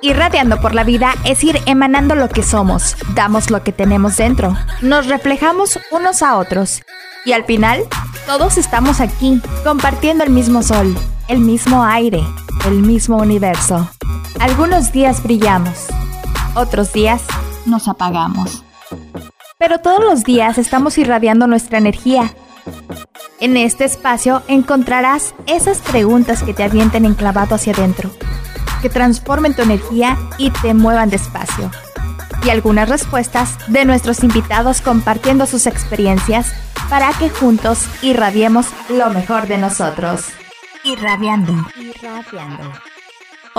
Irradiando por la vida es ir emanando lo que somos, damos lo que tenemos dentro, nos reflejamos unos a otros y al final todos estamos aquí compartiendo el mismo sol, el mismo aire, el mismo universo. Algunos días brillamos, otros días nos apagamos. Pero todos los días estamos irradiando nuestra energía. En este espacio encontrarás esas preguntas que te avienten enclavado hacia adentro que transformen tu energía y te muevan despacio. Y algunas respuestas de nuestros invitados compartiendo sus experiencias para que juntos irradiemos lo mejor de nosotros. Irradiando. Irradiando.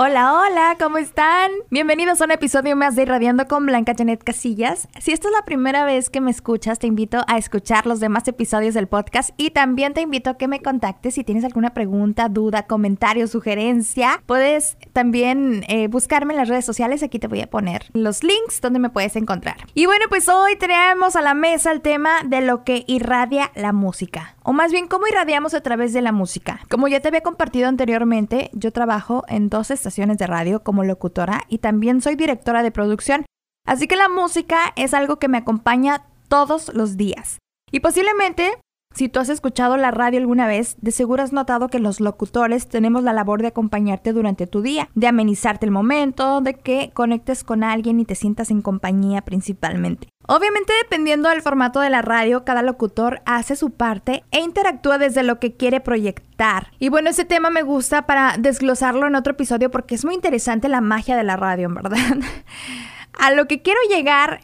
Hola, hola, ¿cómo están? Bienvenidos a un episodio más de Irradiando con Blanca Janet Casillas. Si esta es la primera vez que me escuchas, te invito a escuchar los demás episodios del podcast y también te invito a que me contactes si tienes alguna pregunta, duda, comentario, sugerencia. Puedes también eh, buscarme en las redes sociales, aquí te voy a poner los links donde me puedes encontrar. Y bueno, pues hoy traemos a la mesa el tema de lo que irradia la música, o más bien cómo irradiamos a través de la música. Como ya te había compartido anteriormente, yo trabajo en dos estaciones de radio como locutora y también soy directora de producción. Así que la música es algo que me acompaña todos los días. Y posiblemente, si tú has escuchado la radio alguna vez, de seguro has notado que los locutores tenemos la labor de acompañarte durante tu día, de amenizarte el momento, de que conectes con alguien y te sientas en compañía principalmente. Obviamente dependiendo del formato de la radio, cada locutor hace su parte e interactúa desde lo que quiere proyectar. Y bueno, ese tema me gusta para desglosarlo en otro episodio porque es muy interesante la magia de la radio, en verdad. A lo que quiero llegar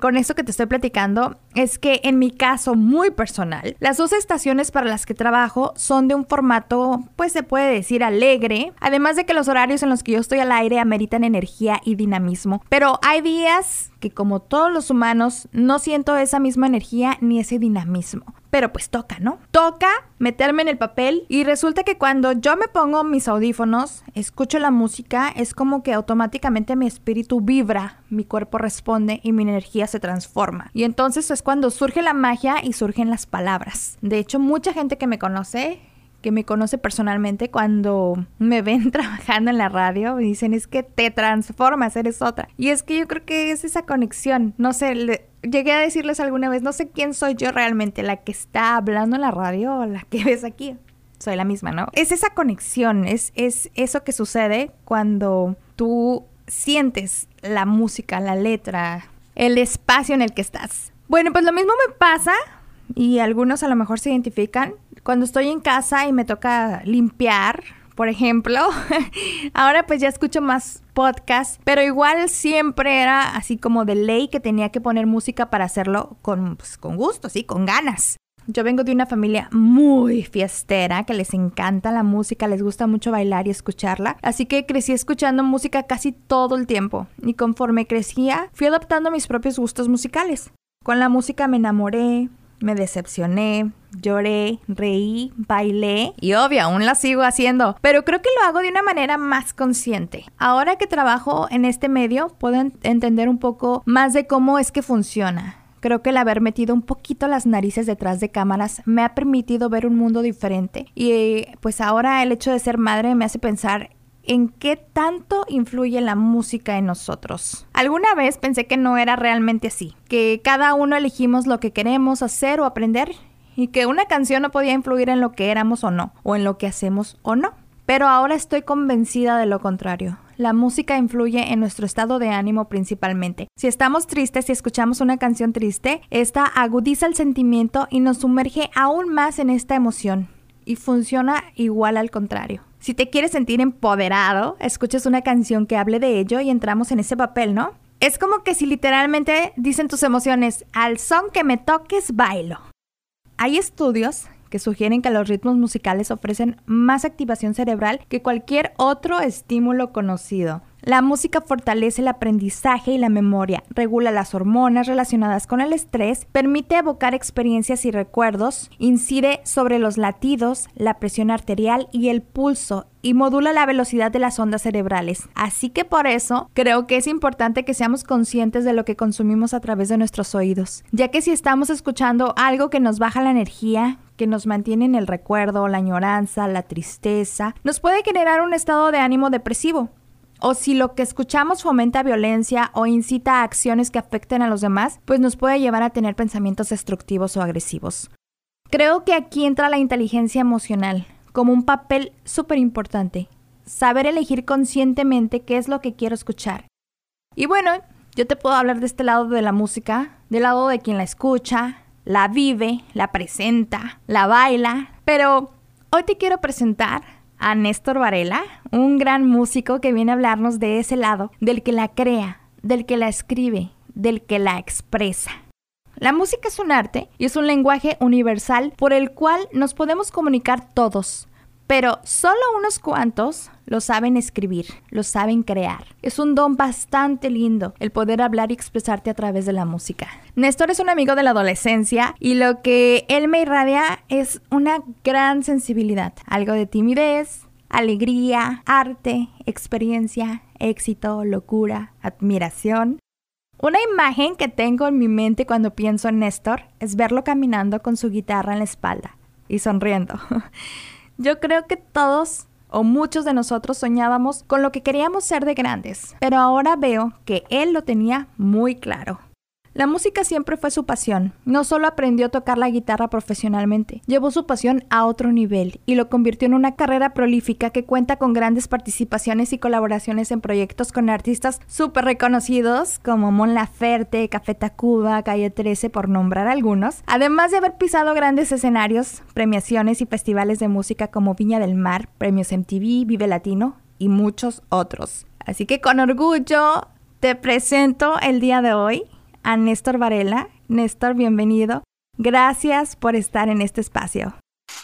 con esto que te estoy platicando es que en mi caso muy personal, las dos estaciones para las que trabajo son de un formato, pues se puede decir alegre, además de que los horarios en los que yo estoy al aire ameritan energía y dinamismo. Pero hay días que como todos los humanos no siento esa misma energía ni ese dinamismo. Pero pues toca, ¿no? Toca meterme en el papel y resulta que cuando yo me pongo mis audífonos, escucho la música, es como que automáticamente mi espíritu vibra, mi cuerpo responde y mi energía se transforma. Y entonces es cuando surge la magia y surgen las palabras. De hecho, mucha gente que me conoce que me conoce personalmente cuando me ven trabajando en la radio, me dicen es que te transformas, eres otra. Y es que yo creo que es esa conexión. No sé, llegué a decirles alguna vez, no sé quién soy yo realmente, la que está hablando en la radio o la que ves aquí. Soy la misma, ¿no? Es esa conexión, es, es eso que sucede cuando tú sientes la música, la letra, el espacio en el que estás. Bueno, pues lo mismo me pasa y algunos a lo mejor se identifican cuando estoy en casa y me toca limpiar, por ejemplo. Ahora pues ya escucho más podcasts, pero igual siempre era así como de ley que tenía que poner música para hacerlo con, pues, con gusto, sí, con ganas. Yo vengo de una familia muy fiestera, que les encanta la música, les gusta mucho bailar y escucharla, así que crecí escuchando música casi todo el tiempo y conforme crecía fui adoptando mis propios gustos musicales. Con la música me enamoré, me decepcioné, lloré, reí, bailé y obvio, aún la sigo haciendo, pero creo que lo hago de una manera más consciente. Ahora que trabajo en este medio, puedo entender un poco más de cómo es que funciona. Creo que el haber metido un poquito las narices detrás de cámaras me ha permitido ver un mundo diferente y pues ahora el hecho de ser madre me hace pensar en qué tanto influye la música en nosotros. Alguna vez pensé que no era realmente así, que cada uno elegimos lo que queremos hacer o aprender y que una canción no podía influir en lo que éramos o no, o en lo que hacemos o no. Pero ahora estoy convencida de lo contrario. La música influye en nuestro estado de ánimo principalmente. Si estamos tristes y escuchamos una canción triste, esta agudiza el sentimiento y nos sumerge aún más en esta emoción. Y funciona igual al contrario. Si te quieres sentir empoderado, escuchas una canción que hable de ello y entramos en ese papel, ¿no? Es como que si literalmente dicen tus emociones, al son que me toques, bailo. Hay estudios que sugieren que los ritmos musicales ofrecen más activación cerebral que cualquier otro estímulo conocido. La música fortalece el aprendizaje y la memoria, regula las hormonas relacionadas con el estrés, permite evocar experiencias y recuerdos, incide sobre los latidos, la presión arterial y el pulso y modula la velocidad de las ondas cerebrales. Así que por eso creo que es importante que seamos conscientes de lo que consumimos a través de nuestros oídos, ya que si estamos escuchando algo que nos baja la energía, que nos mantiene en el recuerdo, la añoranza, la tristeza, nos puede generar un estado de ánimo depresivo o si lo que escuchamos fomenta violencia o incita a acciones que afecten a los demás, pues nos puede llevar a tener pensamientos destructivos o agresivos. Creo que aquí entra la inteligencia emocional como un papel súper importante. Saber elegir conscientemente qué es lo que quiero escuchar. Y bueno, yo te puedo hablar de este lado de la música, del lado de quien la escucha, la vive, la presenta, la baila, pero hoy te quiero presentar a Néstor Varela, un gran músico que viene a hablarnos de ese lado, del que la crea, del que la escribe, del que la expresa. La música es un arte y es un lenguaje universal por el cual nos podemos comunicar todos, pero solo unos cuantos lo saben escribir, lo saben crear. Es un don bastante lindo el poder hablar y expresarte a través de la música. Néstor es un amigo de la adolescencia y lo que él me irradia es una gran sensibilidad, algo de timidez, alegría, arte, experiencia, éxito, locura, admiración. Una imagen que tengo en mi mente cuando pienso en Néstor es verlo caminando con su guitarra en la espalda y sonriendo. Yo creo que todos o muchos de nosotros soñábamos con lo que queríamos ser de grandes, pero ahora veo que él lo tenía muy claro. La música siempre fue su pasión. No solo aprendió a tocar la guitarra profesionalmente, llevó su pasión a otro nivel y lo convirtió en una carrera prolífica que cuenta con grandes participaciones y colaboraciones en proyectos con artistas súper reconocidos como Mon Laferte, Café Tacuba, Calle 13, por nombrar algunos, además de haber pisado grandes escenarios, premiaciones y festivales de música como Viña del Mar, Premios MTV, Vive Latino y muchos otros. Así que con orgullo te presento el día de hoy a Néstor Varela. Néstor, bienvenido. Gracias por estar en este espacio.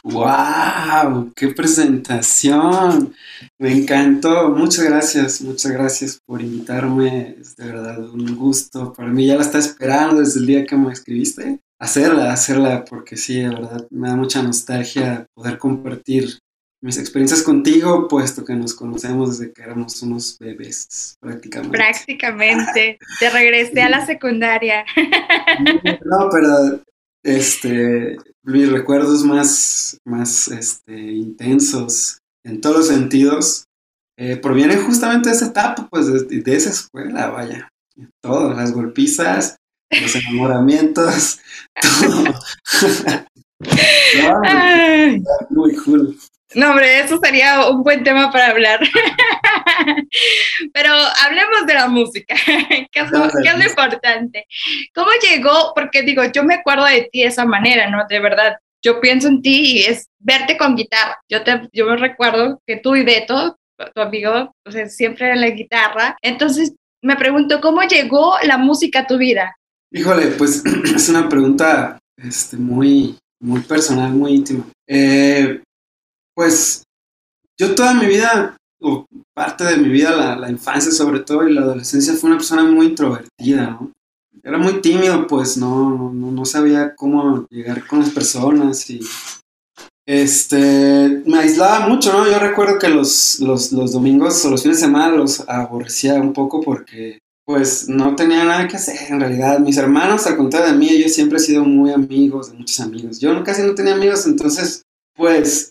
¡Wow! ¡Qué presentación! Me encantó. Muchas gracias, muchas gracias por invitarme. Es de verdad un gusto. Para mí ya la está esperando desde el día que me escribiste. Hacerla, hacerla, porque sí, de verdad me da mucha nostalgia poder compartir mis experiencias contigo, puesto que nos conocemos desde que éramos unos bebés, prácticamente. Prácticamente. Te regresé a la secundaria. No, pero este, mis recuerdos más, más este, intensos en todos los sentidos eh, provienen justamente de esa etapa, pues de, de esa escuela, vaya. Todo, las golpizas, los enamoramientos, todo. muy cool. No, hombre, eso sería un buen tema para hablar. Pero hablemos de la música, que es, lo, importante. ¿Cómo llegó? Porque digo, yo me acuerdo de ti de esa manera, ¿no? De verdad, yo pienso en ti y es verte con guitarra. Yo, te, yo me recuerdo que tú y Beto, tu amigo, o sea, siempre en la guitarra. Entonces, me pregunto, ¿cómo llegó la música a tu vida? Híjole, pues es una pregunta este, muy, muy personal, muy íntima. Eh, pues yo toda mi vida, o parte de mi vida, la, infancia sobre todo y la adolescencia, fue una persona muy introvertida, ¿no? Era muy tímido, pues no, no, sabía cómo llegar con las personas y este, me aislaba mucho, ¿no? Yo recuerdo que los, los, los, domingos o los fines de semana los aborrecía un poco porque, pues, no tenía nada que hacer en realidad. Mis hermanos, al contrario de mí, ellos siempre he sido muy amigos, de muchos amigos. Yo casi no tenía amigos, entonces, pues,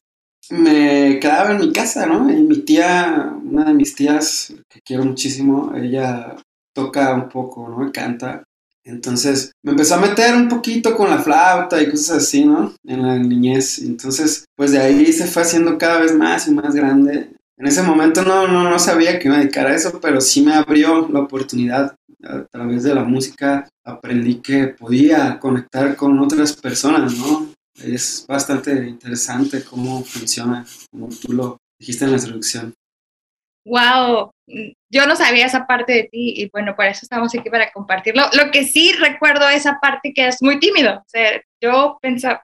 me quedaba en mi casa, ¿no? Y mi tía, una de mis tías, que quiero muchísimo, ella toca un poco, ¿no? Canta. Entonces me empezó a meter un poquito con la flauta y cosas así, ¿no? En la niñez. Entonces, pues de ahí se fue haciendo cada vez más y más grande. En ese momento no, no, no sabía que me dedicara a eso, pero sí me abrió la oportunidad. A través de la música aprendí que podía conectar con otras personas, ¿no? Es bastante interesante cómo funciona, como tú lo dijiste en la introducción. Wow, yo no sabía esa parte de ti y bueno, por eso estamos aquí para compartirlo. Lo que sí recuerdo esa parte que es muy tímido. O sea, yo pensaba,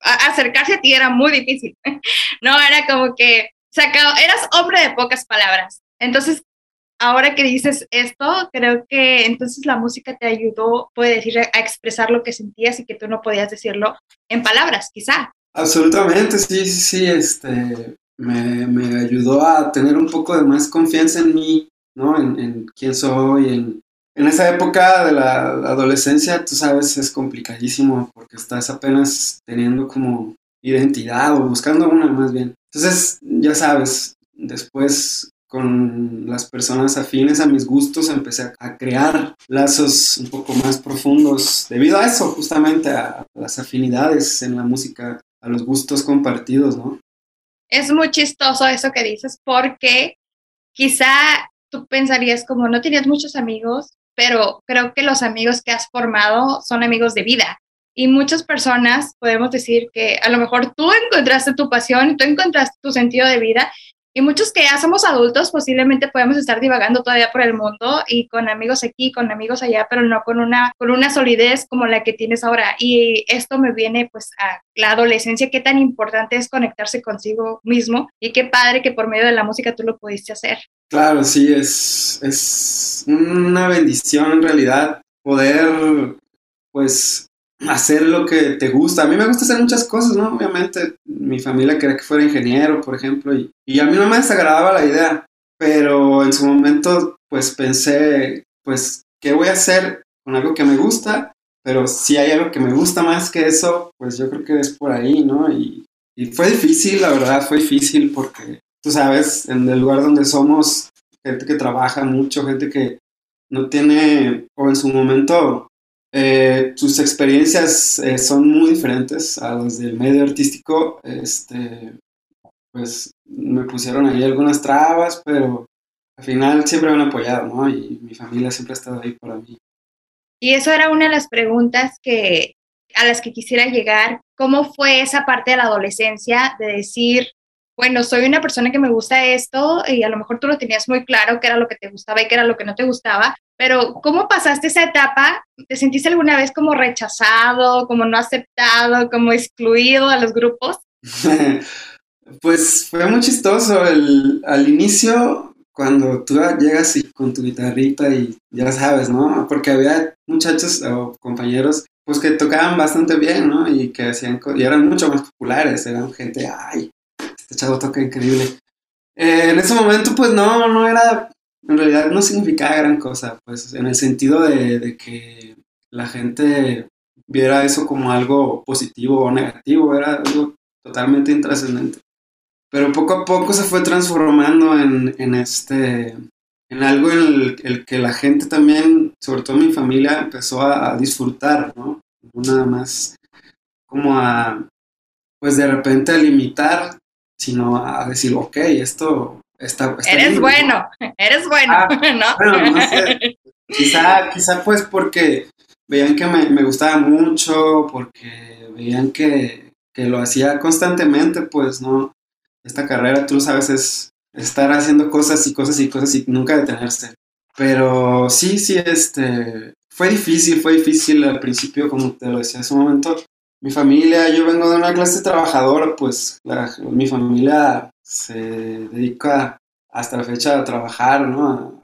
acercarse a ti era muy difícil. No, era como que sacado, eras hombre de pocas palabras. Entonces, ahora que dices esto, creo que entonces la música te ayudó, puede decir, a expresar lo que sentías y que tú no podías decirlo en palabras, quizá. Absolutamente, sí, sí, sí, este, me, me ayudó a tener un poco de más confianza en mí, ¿no? En, en quién soy, en, en esa época de la adolescencia, tú sabes, es complicadísimo porque estás apenas teniendo como identidad o buscando una más bien. Entonces, ya sabes, después con las personas afines a mis gustos empecé a, crear lazos un poco más profundos debido a eso, justamente a, las afinidades en la música, a los gustos compartidos, ¿no? Es muy chistoso eso que dices porque quizá tú pensarías como no tenías muchos amigos, pero creo que los amigos que has formado son amigos de vida. Y muchas personas podemos decir que a lo mejor tú encontraste tu pasión, tú encontraste tu sentido de vida y muchos que ya somos adultos posiblemente podemos estar divagando todavía por el mundo y con amigos aquí, con amigos allá, pero no con una, con una solidez como la que tienes ahora. Y esto me viene pues a la adolescencia, qué tan importante es conectarse consigo mismo y qué padre que por medio de la música tú lo pudiste hacer. Claro, sí, es, es una bendición en realidad poder pues hacer lo que te gusta. A mí me gusta hacer muchas cosas, ¿no? Obviamente mi familia quería que fuera ingeniero, por ejemplo, y, a mí no me desagradaba la idea, pero en su momento pues pensé, pues, ¿qué voy a hacer con algo que me gusta? Pero si hay algo que me gusta más que eso, pues yo creo que es por ahí, ¿no? Y fue difícil, la verdad, fue difícil porque, tú sabes, en el lugar donde somos, gente que trabaja mucho, gente que no tiene, o en su momento eh, tus experiencias eh, son muy diferentes a las del medio artístico. Este, pues me pusieron ahí algunas trabas, pero al final siempre me han apoyado, ¿no? Y mi familia siempre ha estado ahí para mí. Y eso era una de las preguntas que a las que quisiera llegar. ¿Cómo fue esa parte de la adolescencia de decir, bueno, soy una persona que me gusta esto y a lo mejor tú lo tenías muy claro qué era lo que te gustaba y qué era lo que no te gustaba, pero ¿cómo pasaste esa etapa? ¿Te sentiste alguna vez como rechazado, como no aceptado, como excluido a los grupos? pues fue muy chistoso. El, al inicio, cuando tú llegas y con tu guitarrita y ya sabes, ¿no? Porque había muchachos o compañeros pues que tocaban bastante bien, ¿no? Y que hacían y eran mucho más populares, eran gente, ay, chavo toca increíble. Eh, en ese momento, pues no, no era, en realidad no significaba gran cosa, pues en el sentido de, que la gente viera eso como algo positivo o negativo, era algo totalmente intrascendente. Pero poco a poco se fue transformando en, en este, en algo en el, que la gente también, sobre todo mi familia, empezó a, a disfrutar. No nada más como a, pues de repente a limitar sino a decir, ok, esto está... eres bueno, eres bueno, ah, ¿no? no sé. quizá, quizá pues porque veían que me, gustaba mucho, porque veían que, que, lo hacía constantemente, pues, ¿no? Esta carrera, tú lo sabes, es estar haciendo cosas y cosas y cosas y nunca detenerse. Pero sí, sí, este, fue difícil, fue difícil al principio, como te lo decía en su momento, mi familia, yo vengo de una clase trabajadora, pues mi familia se dedica hasta la fecha a trabajar, ¿no?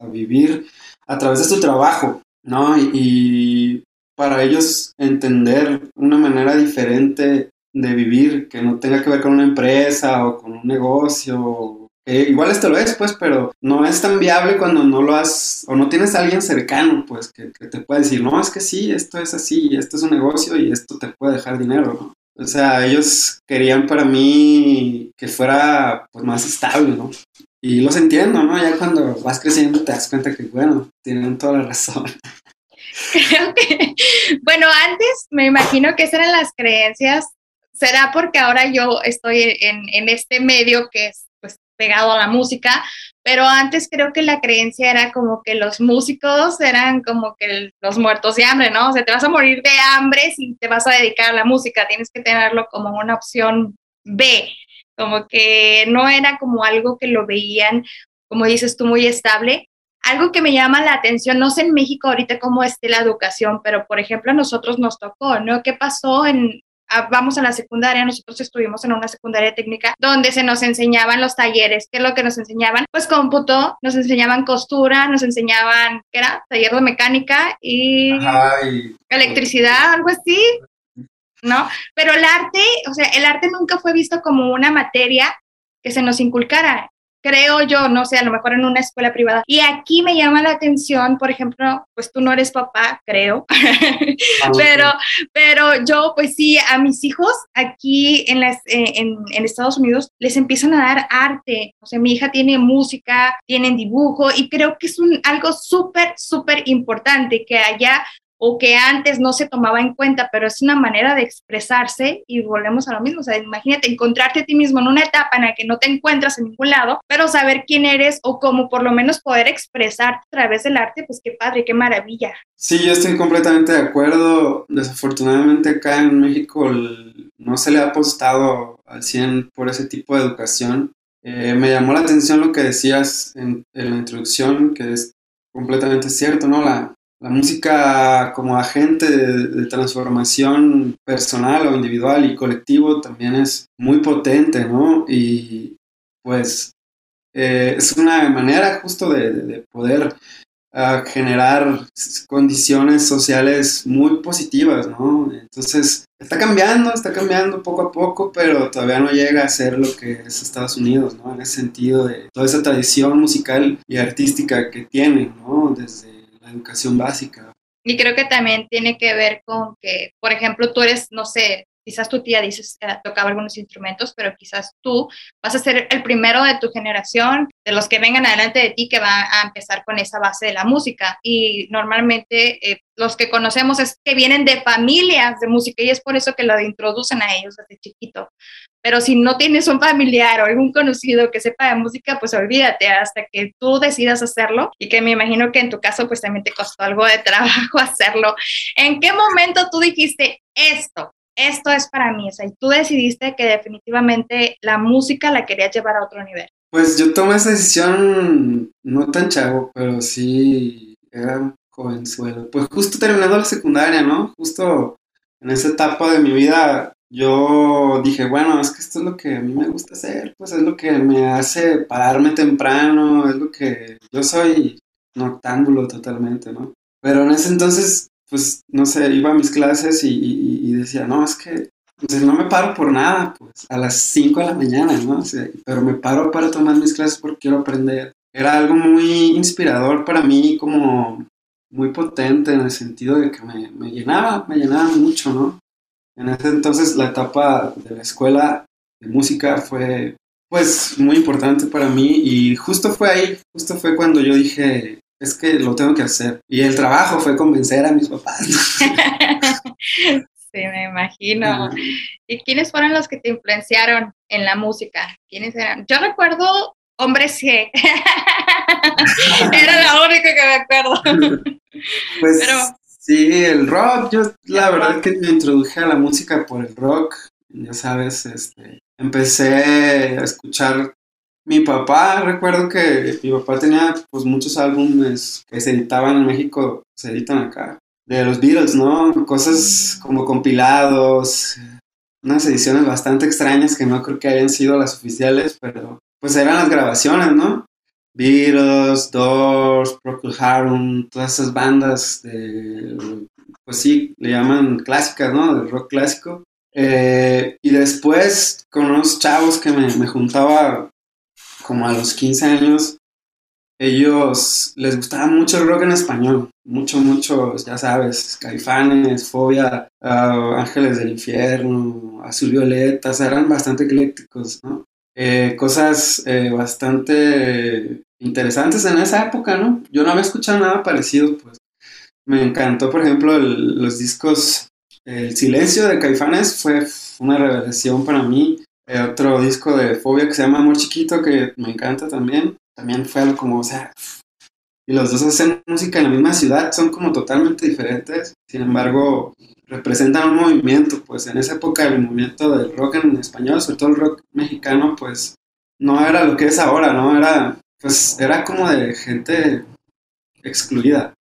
A, vivir a través de su trabajo, ¿no? Y, para ellos entender una manera diferente de vivir que no tenga que ver con una empresa o con un negocio igual esto lo es, pues, pero no es tan viable cuando no lo has, o no tienes a alguien cercano, pues, que, te pueda decir, no, es que sí, esto es así, esto es un negocio y esto te puede dejar dinero, ¿no? O sea, ellos querían para mí que fuera pues, más estable, ¿no? Y los entiendo, ¿no? Ya cuando vas creciendo te das cuenta que, bueno, tienen toda la razón. Creo que, bueno, antes me imagino que esas eran las creencias. Será porque ahora yo estoy en, en este medio que es pegado a la música, pero antes creo que la creencia era como que los músicos eran como que los muertos de hambre, ¿no? O sea, te vas a morir de hambre si te vas a dedicar a la música, tienes que tenerlo como una opción B, como que no era como algo que lo veían, como dices tú, muy estable. Algo que me llama la atención, no sé en México ahorita cómo esté la educación, pero por ejemplo a nosotros nos tocó, ¿no? ¿Qué pasó en, vamos a la secundaria, nosotros estuvimos en una secundaria técnica donde se nos enseñaban los talleres. ¿Qué es lo que nos enseñaban? Pues cómputo, nos enseñaban costura, nos enseñaban, ¿qué era? Taller de mecánica y, electricidad, algo así. ¿No? Pero el arte, o sea, el arte nunca fue visto como una materia que se nos inculcara. Creo yo, no sé, a lo mejor en una escuela privada. Y aquí me llama la atención, por ejemplo, pues tú no eres papá, creo, ah, pero, pero yo, pues sí, a mis hijos aquí en, las, eh, en, en, Estados Unidos les empiezan a dar arte. O sea, mi hija tiene música, tienen dibujo y creo que es un, algo súper, súper importante que allá o que antes no se tomaba en cuenta, pero es una manera de expresarse y volvemos a lo mismo. O sea, imagínate encontrarte a ti mismo en una etapa en la que no te encuentras en ningún lado, pero saber quién eres o cómo por lo menos poder expresar a través del arte, pues qué padre, qué maravilla. Sí, yo estoy completamente de acuerdo. Desafortunadamente acá en México no se le ha apostado al 100 por ese tipo de educación. Eh, me llamó la atención lo que decías en, en la introducción, que es completamente cierto, ¿no? La, la música como agente de, transformación personal o individual y colectivo también es muy potente, ¿no? Y pues eh, es una manera justo de, poder ah, generar condiciones sociales muy positivas, ¿no? Entonces, está cambiando, está cambiando poco a poco, pero todavía no llega a ser lo que es Estados Unidos, ¿no? En ese sentido de toda esa tradición musical y artística que tienen, ¿no? Desde educación básica. Y creo que también tiene que ver con que, por ejemplo, tú eres, no sé, quizás tu tía dices que tocaba algunos instrumentos, pero quizás tú vas a ser el primero de tu generación, de los que vengan adelante de ti, que va a empezar con esa base de la música. Y normalmente eh, los que conocemos es que vienen de familias de música y es por eso que lo introducen a ellos desde chiquito. Pero si no tienes un familiar o algún conocido que sepa de música, pues olvídate hasta que tú decidas hacerlo y que me imagino que en tu caso pues también te costó algo de trabajo hacerlo. ¿En qué momento tú dijiste esto? Esto es para mí, o sea, tú decidiste que definitivamente la música la querías llevar a otro nivel. Pues yo tomé esa decisión no tan chavo, pero sí era jovenzuelo. Pues justo terminando la secundaria, ¿no? Justo en esa etapa de mi vida yo dije, bueno, es que esto es lo que a mí me gusta hacer, pues es lo que me hace pararme temprano, es lo que yo soy noctámbulo totalmente, ¿no? Pero en ese entonces, pues, no sé, iba a mis clases y, decía, no, es que pues, no me paro por nada, pues, a las 5 de la mañana, ¿no? pero me paro para tomar mis clases porque quiero aprender. Era algo muy inspirador para mí, como muy potente en el sentido de que me, me llenaba, me llenaba mucho, ¿no? En ese entonces la etapa de la escuela de música fue pues muy importante para mí y justo fue ahí, justo fue cuando yo dije, es que lo tengo que hacer. Y el trabajo fue convencer a mis papás. sí, me imagino. ¿Y quiénes fueron los que te influenciaron en la música? ¿Quiénes eran? Yo recuerdo Hombres G. Era la única que me acuerdo. Pues Sí, el rock, yo la verdad que me introduje a la música por el rock, ya sabes, este, empecé a escuchar mi papá, recuerdo que mi papá tenía pues muchos álbumes que se editaban en México, se editan acá, de los Beatles, ¿no? Cosas como compilados, unas ediciones bastante extrañas que no creo que hayan sido las oficiales, pero pues eran las grabaciones, ¿no? Beatles, Doors, Procol Harum, todas esas bandas de, pues sí, le llaman clásicas, ¿no? Del rock clásico. Eh, y después con unos chavos que me, me, juntaba como a los 15 años, ellos les gustaba mucho el rock en español, mucho, mucho, ya sabes, Caifanes, Fobia, ah, Ángeles del Infierno, Azul Violeta, eran bastante eclécticos. Eh, cosas eh, bastante interesantes en esa época, ¿no? Yo no había escuchado nada parecido, pues. Me encantó, por ejemplo, los discos El Silencio de Caifanes fue una revelación para mí. Eh, otro disco de Fobia que se llama Amor Chiquito, que me encanta también. También fue algo como, o sea, y los dos hacen música en la misma ciudad, son como totalmente diferentes. Sin embargo, representan un movimiento, pues en esa época el movimiento del rock en español, sobre todo el rock mexicano, pues no era lo que es ahora, ¿no? Era pues era como de gente excluida.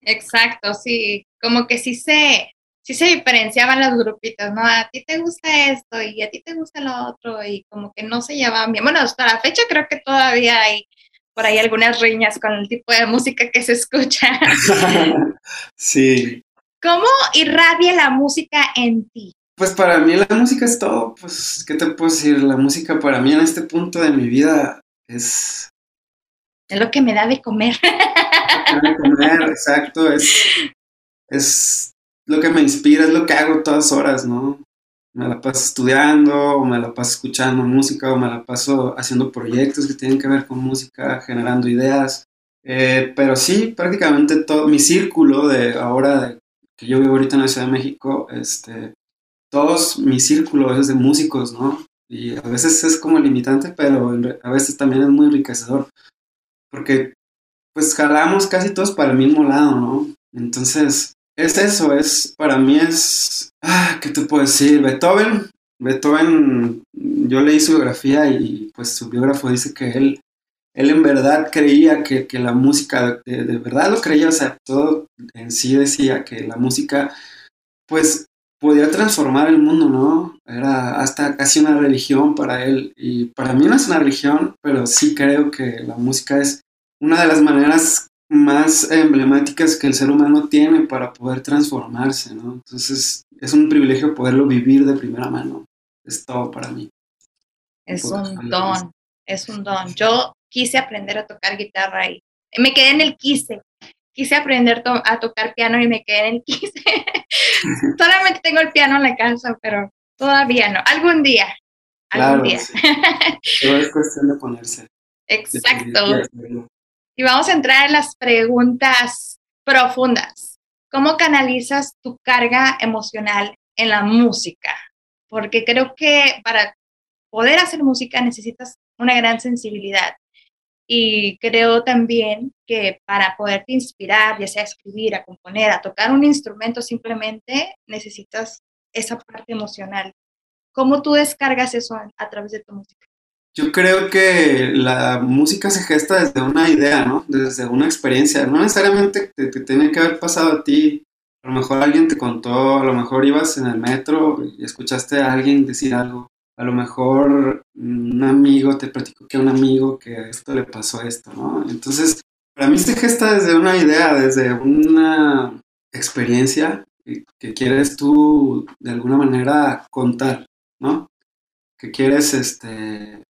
Exacto, sí, como que sí se, sí se diferenciaban los grupitos, ¿no? A ti te gusta esto y a ti te gusta lo otro y como que no se llevaban bien. Bueno, hasta la fecha creo que todavía hay por ahí algunas riñas con el tipo de música que se escucha. sí. ¿Cómo irradia la música en ti? Pues para mí la música es todo, pues, ¿qué te puedo decir? La música para mí en este punto de mi vida es... Es lo que me da de comer. Lo que me da de comer, exacto, es, es lo que me inspira, es lo que hago todas horas, ¿no? Me la paso estudiando, o me la paso escuchando música, o me la paso haciendo proyectos que tienen que ver con música, generando ideas. Eh, pero sí, prácticamente todo mi círculo de ahora que yo vivo ahorita en la Ciudad de México, este, todos mi círculo es de músicos, ¿no? Y a veces es como limitante, pero a veces también es muy enriquecedor. Porque pues jalamos casi todos para el mismo lado, ¿no? Entonces, es eso, es, para mí es, ah, ¿qué te puedo decir? Beethoven, Beethoven, yo leí su biografía y pues su biógrafo dice que él, él en verdad creía que, la música, de, de, verdad lo creía, o sea, todo en sí decía que la música, pues podía transformar el mundo, ¿no? Era hasta casi una religión para él y para mí no es una religión, pero sí creo que la música es una de las maneras más emblemáticas que el ser humano tiene para poder transformarse, ¿no? Entonces es un privilegio poderlo vivir de primera mano. Es todo para mí. Es un don, es un don. Yo quise aprender a tocar guitarra y me quedé en el quise. Quise aprender a tocar piano y me quedé en el quise. Solamente tengo el piano en la casa, pero todavía no. Algún día. Algún día. Pero es cuestión de ponerse. Exacto. Y vamos a entrar en las preguntas profundas. ¿Cómo canalizas tu carga emocional en la música? Porque creo que para poder hacer música necesitas una gran sensibilidad. Y creo también que para poderte inspirar, ya sea a escribir, a componer, a tocar un instrumento, simplemente necesitas esa parte emocional. ¿Cómo tú descargas eso a través de tu música? Yo creo que la música se gesta desde una idea, ¿no? Desde una experiencia. No necesariamente te, tiene que haber pasado a ti. A lo mejor alguien te contó, a lo mejor ibas en el metro y escuchaste a alguien decir algo. A lo mejor un amigo te platicó que a un amigo que esto le pasó esto, ¿no? Entonces, para mí se gesta desde una idea, desde una experiencia que quieres tú de alguna manera contar, ¿no? Que quieres este,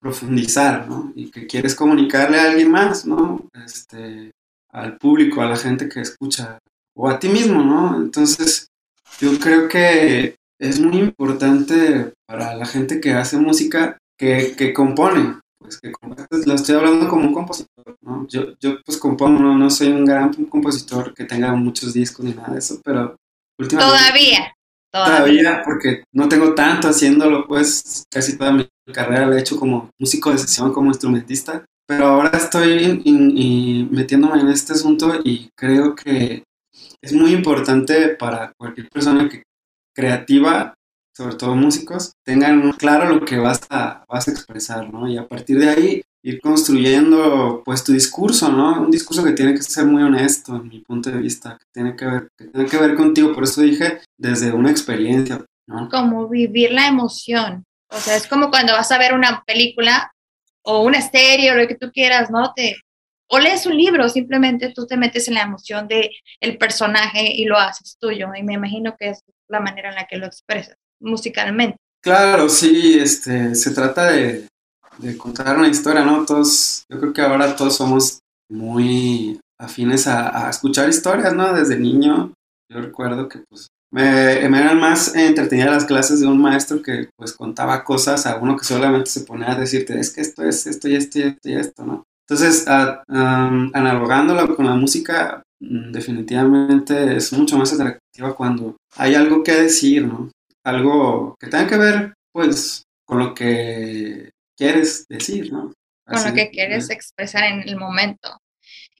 profundizar, ¿no? Y que quieres comunicarle a alguien más, ¿no? Este, al público, a la gente que escucha, o a ti mismo, ¿no? Entonces, yo creo que es muy importante para la gente que hace música que, que compone, pues que lo estoy hablando como un compositor, ¿no? Yo, yo pues compongo, no, no soy un gran compositor que tenga muchos discos ni nada de eso, pero últimamente... Todavía. Todavía, porque no tengo tanto haciéndolo, pues casi toda mi carrera la he hecho como músico de sesión, como instrumentista, pero ahora estoy metiéndome en este asunto y creo que es muy importante para cualquier persona que creativa, sobre todo músicos, tengan claro lo que vas a, vas a expresar, ¿no? Y a partir de ahí ir construyendo pues tu discurso, ¿no? Un discurso que tiene que ser muy honesto en mi punto de vista, que tiene que ver, que tiene que ver contigo, por eso dije desde una experiencia, ¿no? Como vivir la emoción. O sea, es como cuando vas a ver una película o una serie o lo que tú quieras, ¿no? Te, o lees un libro, simplemente tú te metes en la emoción de el personaje y lo haces tuyo. Y me imagino que es la manera en la que lo expresas musicalmente. Claro, sí, este, se trata de, de contar una historia, ¿no? Todos, yo creo que ahora todos somos muy afines a, escuchar historias, ¿no? Desde niño, yo recuerdo que pues me, me, eran más entretenidas las clases de un maestro que pues contaba cosas a uno que solamente se ponía a decirte, es que esto es esto y esto y esto y esto, ¿no? Entonces, analogándolo con la música, mm, definitivamente es mucho más atractiva cuando hay algo que decir, ¿no? Algo que tenga que ver, pues, con lo que quieres decir, ¿no? con lo que quieres expresar en el momento.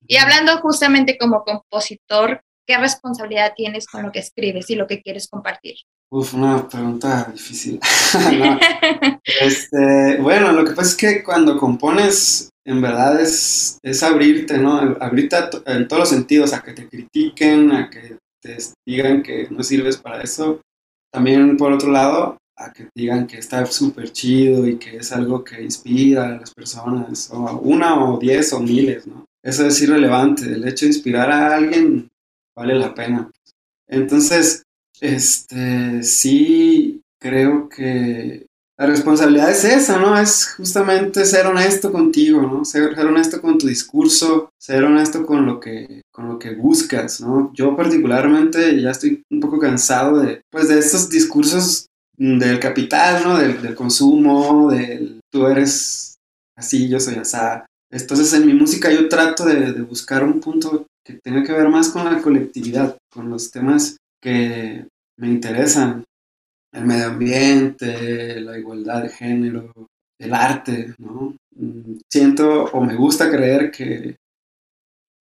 Y hablando justamente como compositor, ¿qué responsabilidad tienes con lo que escribes y lo que quieres compartir? Uf, una pregunta difícil. este, bueno, lo que pasa es que cuando compones, en verdad es, es abrirte, ¿no? Abrirte en todos los sentidos, a que te critiquen, a que te digan que no sirves para eso. También, por otro lado, a que digan que está súper chido y que es algo que inspira a las personas, o una o diez o miles, ¿no? Eso es irrelevante, el hecho de inspirar a alguien vale la pena. Entonces, este, sí creo que la responsabilidad es esa, ¿no? Es justamente ser honesto contigo, ¿no? Ser, ser, honesto con tu discurso, ser honesto con lo que, con lo que buscas, ¿no? Yo particularmente ya estoy un poco cansado de, pues, de estos discursos del capital, ¿no? Del, del consumo, del tú eres así, yo soy asá. Entonces en mi música yo trato de, de buscar un punto que tenga que ver más con la colectividad, con los temas que me interesan, el medio ambiente, la igualdad de género, el arte, ¿no? Mm, siento o me gusta creer que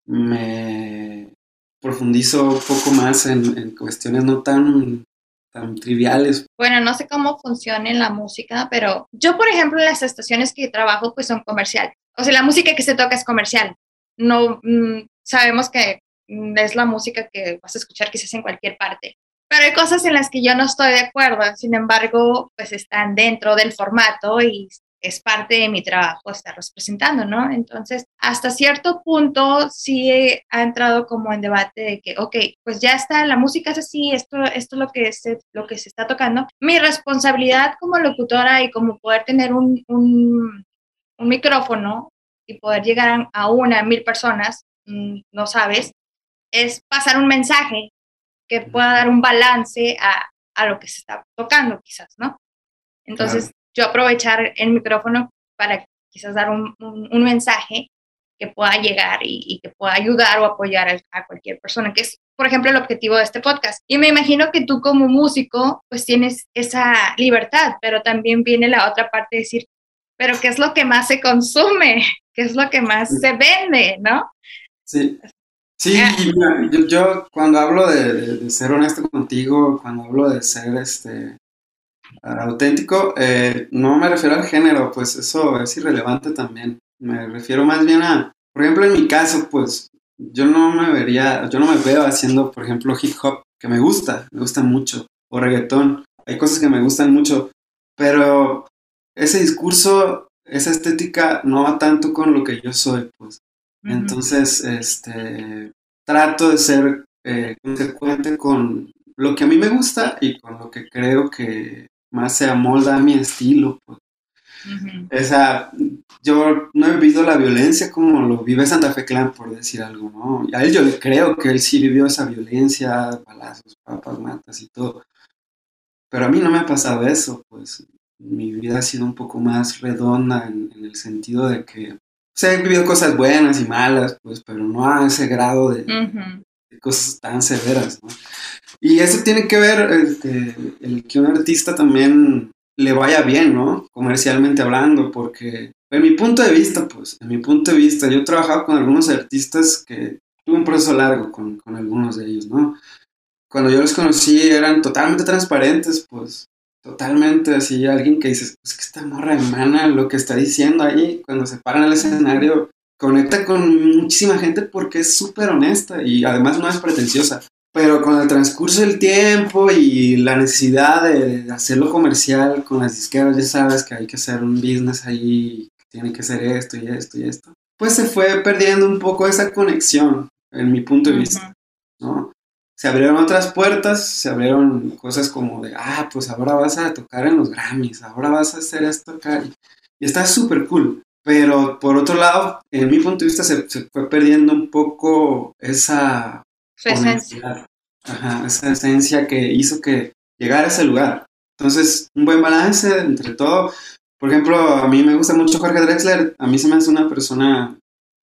me profundizo un poco más en, en cuestiones no tan, tan triviales. Bueno, no sé cómo funciona la música, pero yo, por ejemplo, las estaciones que trabajo pues son comerciales. O sea, la música que se toca es comercial. No mm, sabemos que mm, es la música que vas a escuchar quizás en cualquier parte. Pero hay cosas en las que yo no estoy de acuerdo, sin embargo, pues están dentro del formato y es parte de mi trabajo estarlos presentando, ¿no? Entonces, hasta cierto punto sí ha entrado como en debate de que, ok, pues ya está, la música es así, esto, esto es lo que, se, lo que se está tocando. Mi responsabilidad como locutora y como poder tener un, un, un micrófono y poder llegar a una, mil personas, no sabes, es pasar un mensaje que pueda dar un balance a, a lo que se está tocando, quizás, ¿no? Entonces, claro. yo aprovechar el micrófono para quizás dar un, un, un mensaje que pueda llegar y, y, que pueda ayudar o apoyar a, a, cualquier persona, que es, por ejemplo, el objetivo de este podcast. Y me imagino que tú como músico, pues tienes esa libertad, pero también viene la otra parte de decir, pero ¿qué es lo que más se consume? ¿Qué es lo que más se vende? ¿No? Sí, Sí, mira, yo, yo, cuando hablo de, de, de, ser honesto contigo, cuando hablo de ser este auténtico, eh, no me refiero al género, pues eso es irrelevante también. Me refiero más bien a, por ejemplo, en mi caso, pues yo no me vería, yo no me veo haciendo, por ejemplo, hip hop, que me gusta, me gusta mucho, o reggaetón. Hay cosas que me gustan mucho, pero ese discurso, esa estética no va tanto con lo que yo soy, pues. Entonces, este, trato de ser eh, consecuente con lo que a mí me gusta y con lo que creo que más se amolda a mi estilo. Pues. Uh -huh. Esa, yo no he vivido la violencia como lo vive Santa Fe Clan, por decir algo, ¿no? A él yo creo que él sí vivió esa violencia, balazos, papas, matas y todo. Pero a mí no me ha pasado eso, pues mi vida ha sido un poco más redonda en, en el sentido de que sea, he vivido cosas buenas y malas, pues, pero no a ese grado de, uh -huh. de cosas tan severas, ¿no? Y eso tiene que ver este, el que un artista también le vaya bien, ¿no? Comercialmente hablando, porque en mi punto de vista, pues, en mi punto de vista, yo he trabajado con algunos artistas que tuve un proceso largo con, con algunos de ellos, ¿no? Cuando yo los conocí eran totalmente transparentes, pues, Totalmente, así alguien que dices, pues que esta morra hermana, lo que está diciendo ahí, cuando se paran al escenario, conecta con muchísima gente porque es súper honesta y además no es pretenciosa. Pero con el transcurso del tiempo y la necesidad de hacerlo comercial con las disqueras, ya sabes que hay que hacer un business ahí, tiene que ser esto y esto y esto, pues se fue perdiendo un poco esa conexión, en mi punto de vista, ¿no? Se abrieron otras puertas, se abrieron cosas como de, ah, pues ahora vas a tocar en los Grammys, ahora vas a hacer esto acá. Y, y está súper cool. Pero por otro lado, en mi punto de vista, se, se fue perdiendo un poco esa esencia. Ajá, esa esencia que hizo que llegara a ese lugar. Entonces, un buen balance entre todo. Por ejemplo, a mí me gusta mucho Jorge Drexler. A mí se me hace una persona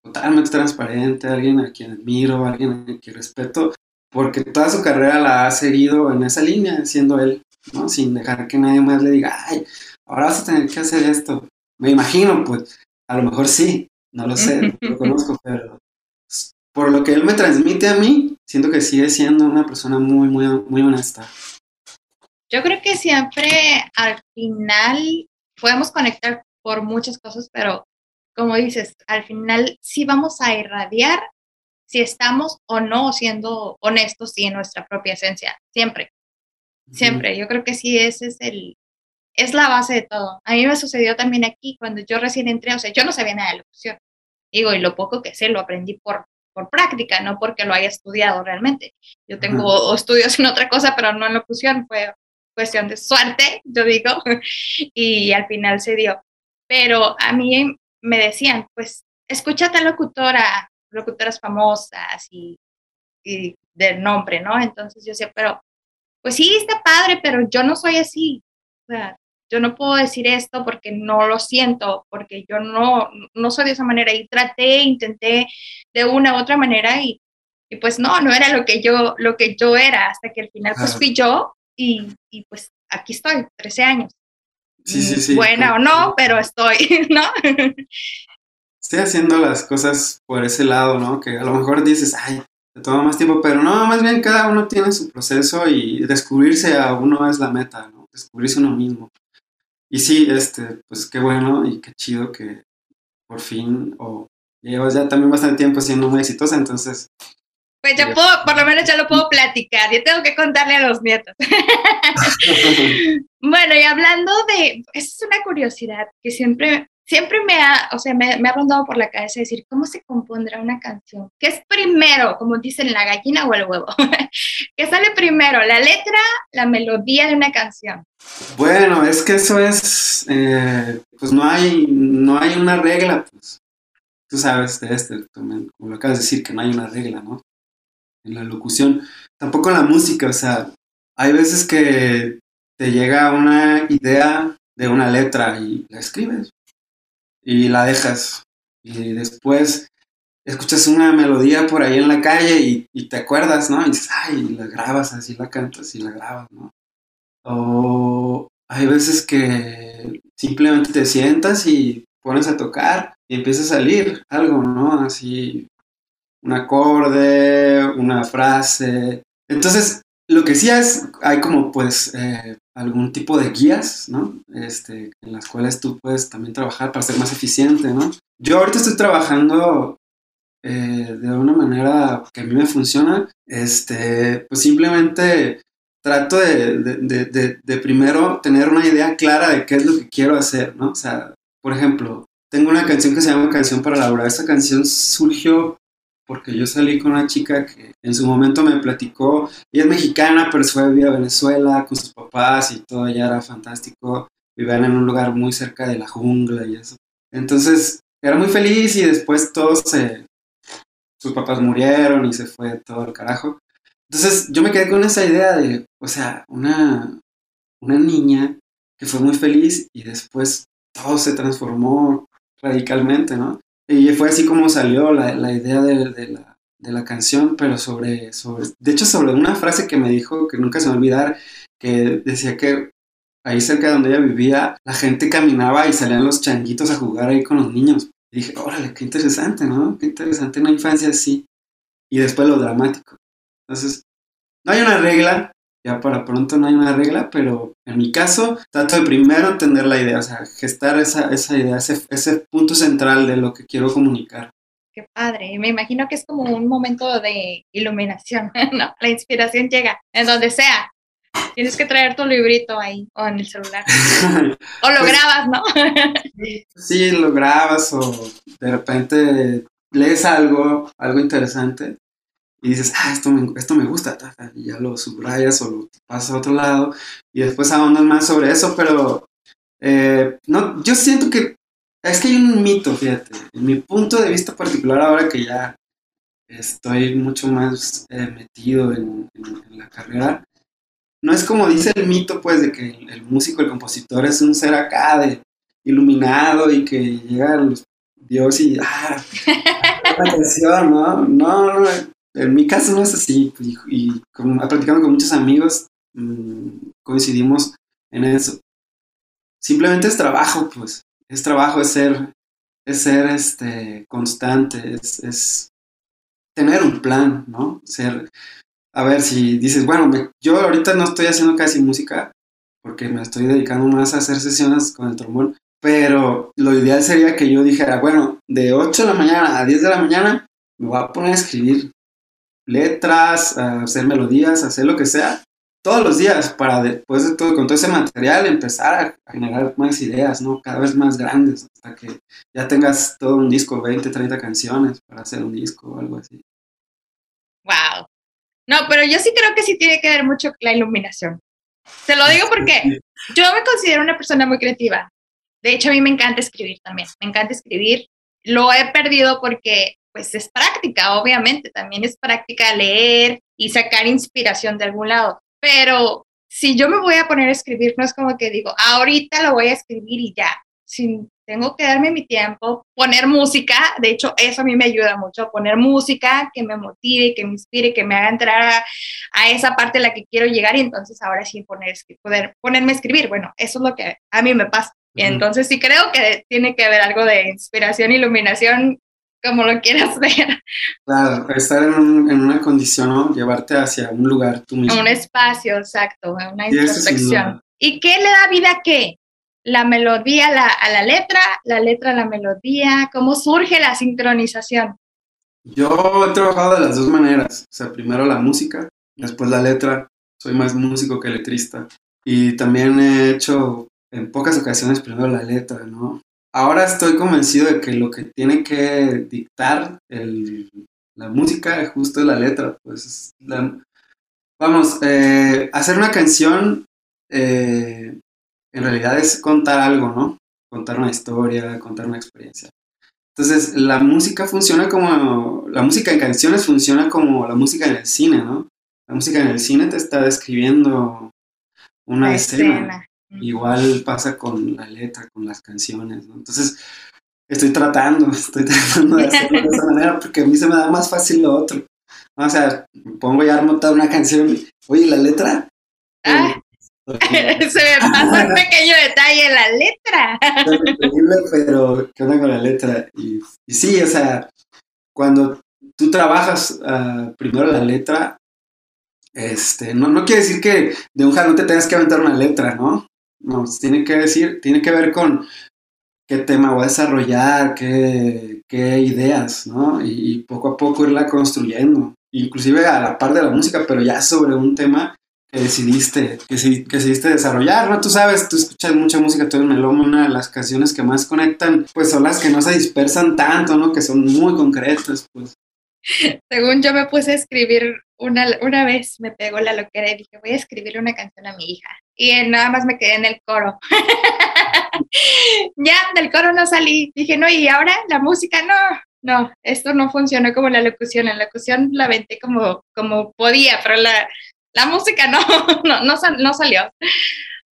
totalmente transparente, alguien a quien admiro, alguien a quien respeto porque toda su carrera la ha seguido en esa línea, siendo él, ¿no? Sin dejar que nadie más le diga, ay, ahora vas a tener que hacer esto. Me imagino, pues, a lo mejor sí, no lo sé, no lo conozco, pero por lo que él me transmite a mí, siento que sigue siendo una persona muy, muy, muy honesta. Yo creo que siempre al final podemos conectar por muchas cosas, pero como dices, al final sí vamos a irradiar si estamos o no siendo honestos y en nuestra propia esencia, siempre, siempre. Yo creo que sí, ese es el, es la base de todo. A mí me sucedió también aquí cuando yo recién entré, o sea, yo no sabía nada de locución. Digo, y lo poco que sé lo aprendí por, por práctica, no porque lo haya estudiado realmente. Yo tengo uh -huh. estudios en otra cosa, pero no en locución, fue cuestión de suerte, yo digo, y al final se dio. Pero a mí me decían, pues, escúchate a locutora, locutoras famosas y, y del nombre, ¿no? Entonces yo decía, pero, pues sí, está padre, pero yo no soy así. O sea, yo no puedo decir esto porque no lo siento, porque yo no, no soy de esa manera. Y traté, intenté de una u otra manera y, y pues no, no era lo que yo, lo que yo era, hasta que al final pues fui yo y, y pues aquí estoy, 13 años. Sí, sí, sí. Buena o no, pero estoy, ¿no? Estoy haciendo las cosas por ese lado, ¿no? Que a lo mejor dices, ay, te toma más tiempo, pero no, más bien cada uno tiene su proceso y descubrirse a uno es la meta, ¿no? Descubrirse uno mismo. Y sí, este, pues qué bueno y qué chido que por fin, o llevas ya también bastante tiempo siendo muy exitosa, entonces pues ya puedo, por lo menos ya lo puedo platicar, yo tengo que contarle a los nietos. bueno, y hablando de, esa es una curiosidad que siempre, siempre me ha, o sea, me, me, ha rondado por la cabeza decir, ¿cómo se compondrá una canción? ¿Qué es primero, como dicen, la gallina o el huevo? ¿Qué sale primero, la letra, la melodía de una canción? Bueno, es que eso es, eh, pues no hay, no hay una regla, pues. Tú sabes de este, como lo acabas de decir, que no hay una regla, ¿no? en la locución, tampoco en la música, o sea, hay veces que te llega una idea de una letra y la escribes y la dejas y después escuchas una melodía por ahí en la calle y, y te acuerdas, ¿no? Y dices, ay, la grabas, así la cantas y la grabas, ¿no? O hay veces que simplemente te sientas y pones a tocar y empieza a salir algo, ¿no? Así un acorde, una frase. Entonces, lo que sí es, hay como pues eh, algún tipo de guías, ¿no? Este, en las cuales tú puedes también trabajar para ser más eficiente, ¿no? Yo ahorita estoy trabajando eh, de una manera que a mí me funciona, este, pues simplemente trato de, de, de, de, primero tener una idea clara de qué es lo que quiero hacer, ¿no? O sea, por ejemplo, tengo una canción que se llama Canción para Laura. Esa canción surgió porque yo salí con una chica que en su momento me platicó, ella es mexicana, pero se fue a Venezuela con sus papás y todo allá era fantástico, vivían en un lugar muy cerca de la jungla y eso. Entonces, era muy feliz y después todos se, sus papás murieron y se fue todo el carajo. Entonces, yo me quedé con esa idea de, o sea, una, una niña que fue muy feliz y después todo se transformó radicalmente, ¿no? Y fue así como salió la, la idea de, la, de, la, canción, pero sobre, sobre, de hecho sobre una frase que me dijo, que nunca se va a olvidar, que decía que ahí cerca de donde ella vivía, la gente caminaba y salían los changuitos a jugar ahí con los niños. Y dije, órale, qué interesante, ¿no? Qué interesante una infancia así. Y después lo dramático. Entonces, no hay una regla, ya para pronto no hay una regla, pero en mi caso trato de primero entender la idea, o sea, gestar esa, esa idea, ese, ese punto central de lo que quiero comunicar. Qué padre, me imagino que es como un momento de iluminación, ¿no? La inspiración llega en donde sea. Tienes que traer tu librito ahí o en el celular. o lo pues, grabas, ¿no? sí, lo grabas o de repente lees algo, algo interesante y dices, ah, esto me, esto me gusta, y ya lo subrayas o lo pasas a otro lado y después ahondas más sobre eso, pero eh, no, yo siento que es que hay un mito, fíjate, en mi punto de vista particular ahora que ya estoy mucho más eh, metido en, en, la carrera, no es como dice el mito, pues, de que el, el músico, el compositor es un ser acá de iluminado y que llega los Dios y ah, la atención, ¿no? No, no, en mi caso no es así, y, y como, platicando con muchos amigos, mmm, coincidimos en eso. Simplemente es trabajo, pues, es trabajo, es ser, es ser este, constante, es, es tener un plan, ¿no? Ser, a ver, si dices, bueno, yo ahorita no estoy haciendo casi música, porque me estoy dedicando más a hacer sesiones con el trombón, pero lo ideal sería que yo dijera, bueno, de 8 de la mañana a 10 de la mañana me voy a poner a escribir letras, hacer melodías, hacer lo que sea, todos los días para después de todo, con todo ese material empezar a, generar más ideas, ¿no? Cada vez más grandes, hasta que ya tengas todo un disco, 20, 30 canciones para hacer un disco o algo así. Wow. No, pero yo sí creo que sí tiene que ver mucho la iluminación. Se lo digo porque yo me considero una persona muy creativa. De hecho, a mí me encanta escribir también. Me encanta escribir. Lo he perdido porque, pues, es práctica, obviamente. También es práctica leer y sacar inspiración de algún lado. Pero si yo me voy a poner a escribir, no es como que digo, ahorita lo voy a escribir y ya. Sin, tengo que darme mi tiempo, poner música. De hecho, eso a mí me ayuda mucho, poner música que me motive, que me inspire, que me haga entrar a, a esa parte a la que quiero llegar y entonces ahora sí poner, poder ponerme a escribir. Bueno, eso es lo que a mí me pasa. Y entonces sí creo que tiene que haber algo de inspiración, iluminación, como lo quieras ver. Claro, estar en, un, en una condición, ¿no? llevarte hacia un lugar tú mismo. Un espacio, exacto, una introspección. ¿Y qué le da vida a qué? La melodía la, a la letra, la letra a la melodía, ¿cómo surge la sincronización? Yo he trabajado de las dos maneras, o sea, primero la música, después la letra, soy más músico que letrista. Y también he hecho en pocas ocasiones primero la letra, ¿no? Ahora estoy convencido de que lo que tiene que dictar el, la música es justo la letra, pues vamos, eh, hacer una canción eh, en realidad es contar algo, ¿no? Contar una historia, contar una experiencia. Entonces, la música funciona como, la música en canciones funciona como la música en el cine, ¿no? La música en el cine te está describiendo una escena. Igual pasa con la letra, con las canciones, ¿no? Entonces, estoy tratando, estoy tratando de hacerlo de esa manera porque a mí se me da más fácil lo otro. O sea, pongo ya armo toda una canción, oye, la letra. Ah, se me pasa un pequeño detalle, la letra. pero ¿qué onda con la letra? Y, y sí, o sea, cuando tú trabajas uh, primero la letra, este, no, no quiere decir que de un no te tengas que aventar una letra, ¿no? No, tiene que decir, tiene que ver con qué tema voy a desarrollar, qué, qué ideas, ¿no? Y, poco a poco irla construyendo. Inclusive a la par de la música, pero ya sobre un tema que decidiste, que, que decidiste desarrollar, ¿no? Tú sabes, tú escuchas mucha música, tú eres de las canciones que más conectan, pues son las que no se dispersan tanto, ¿no? Que son muy concretas, pues. Según yo me puse a escribir una, una vez, me pegó la loquera y dije, voy a escribir una canción a mi hija y nada más me quedé en el coro. ya del coro no salí. Dije, no, y ahora la música, no, no, esto no funcionó como la locución. En la locución la venté como, como podía, pero la, la música no, no, no, no salió.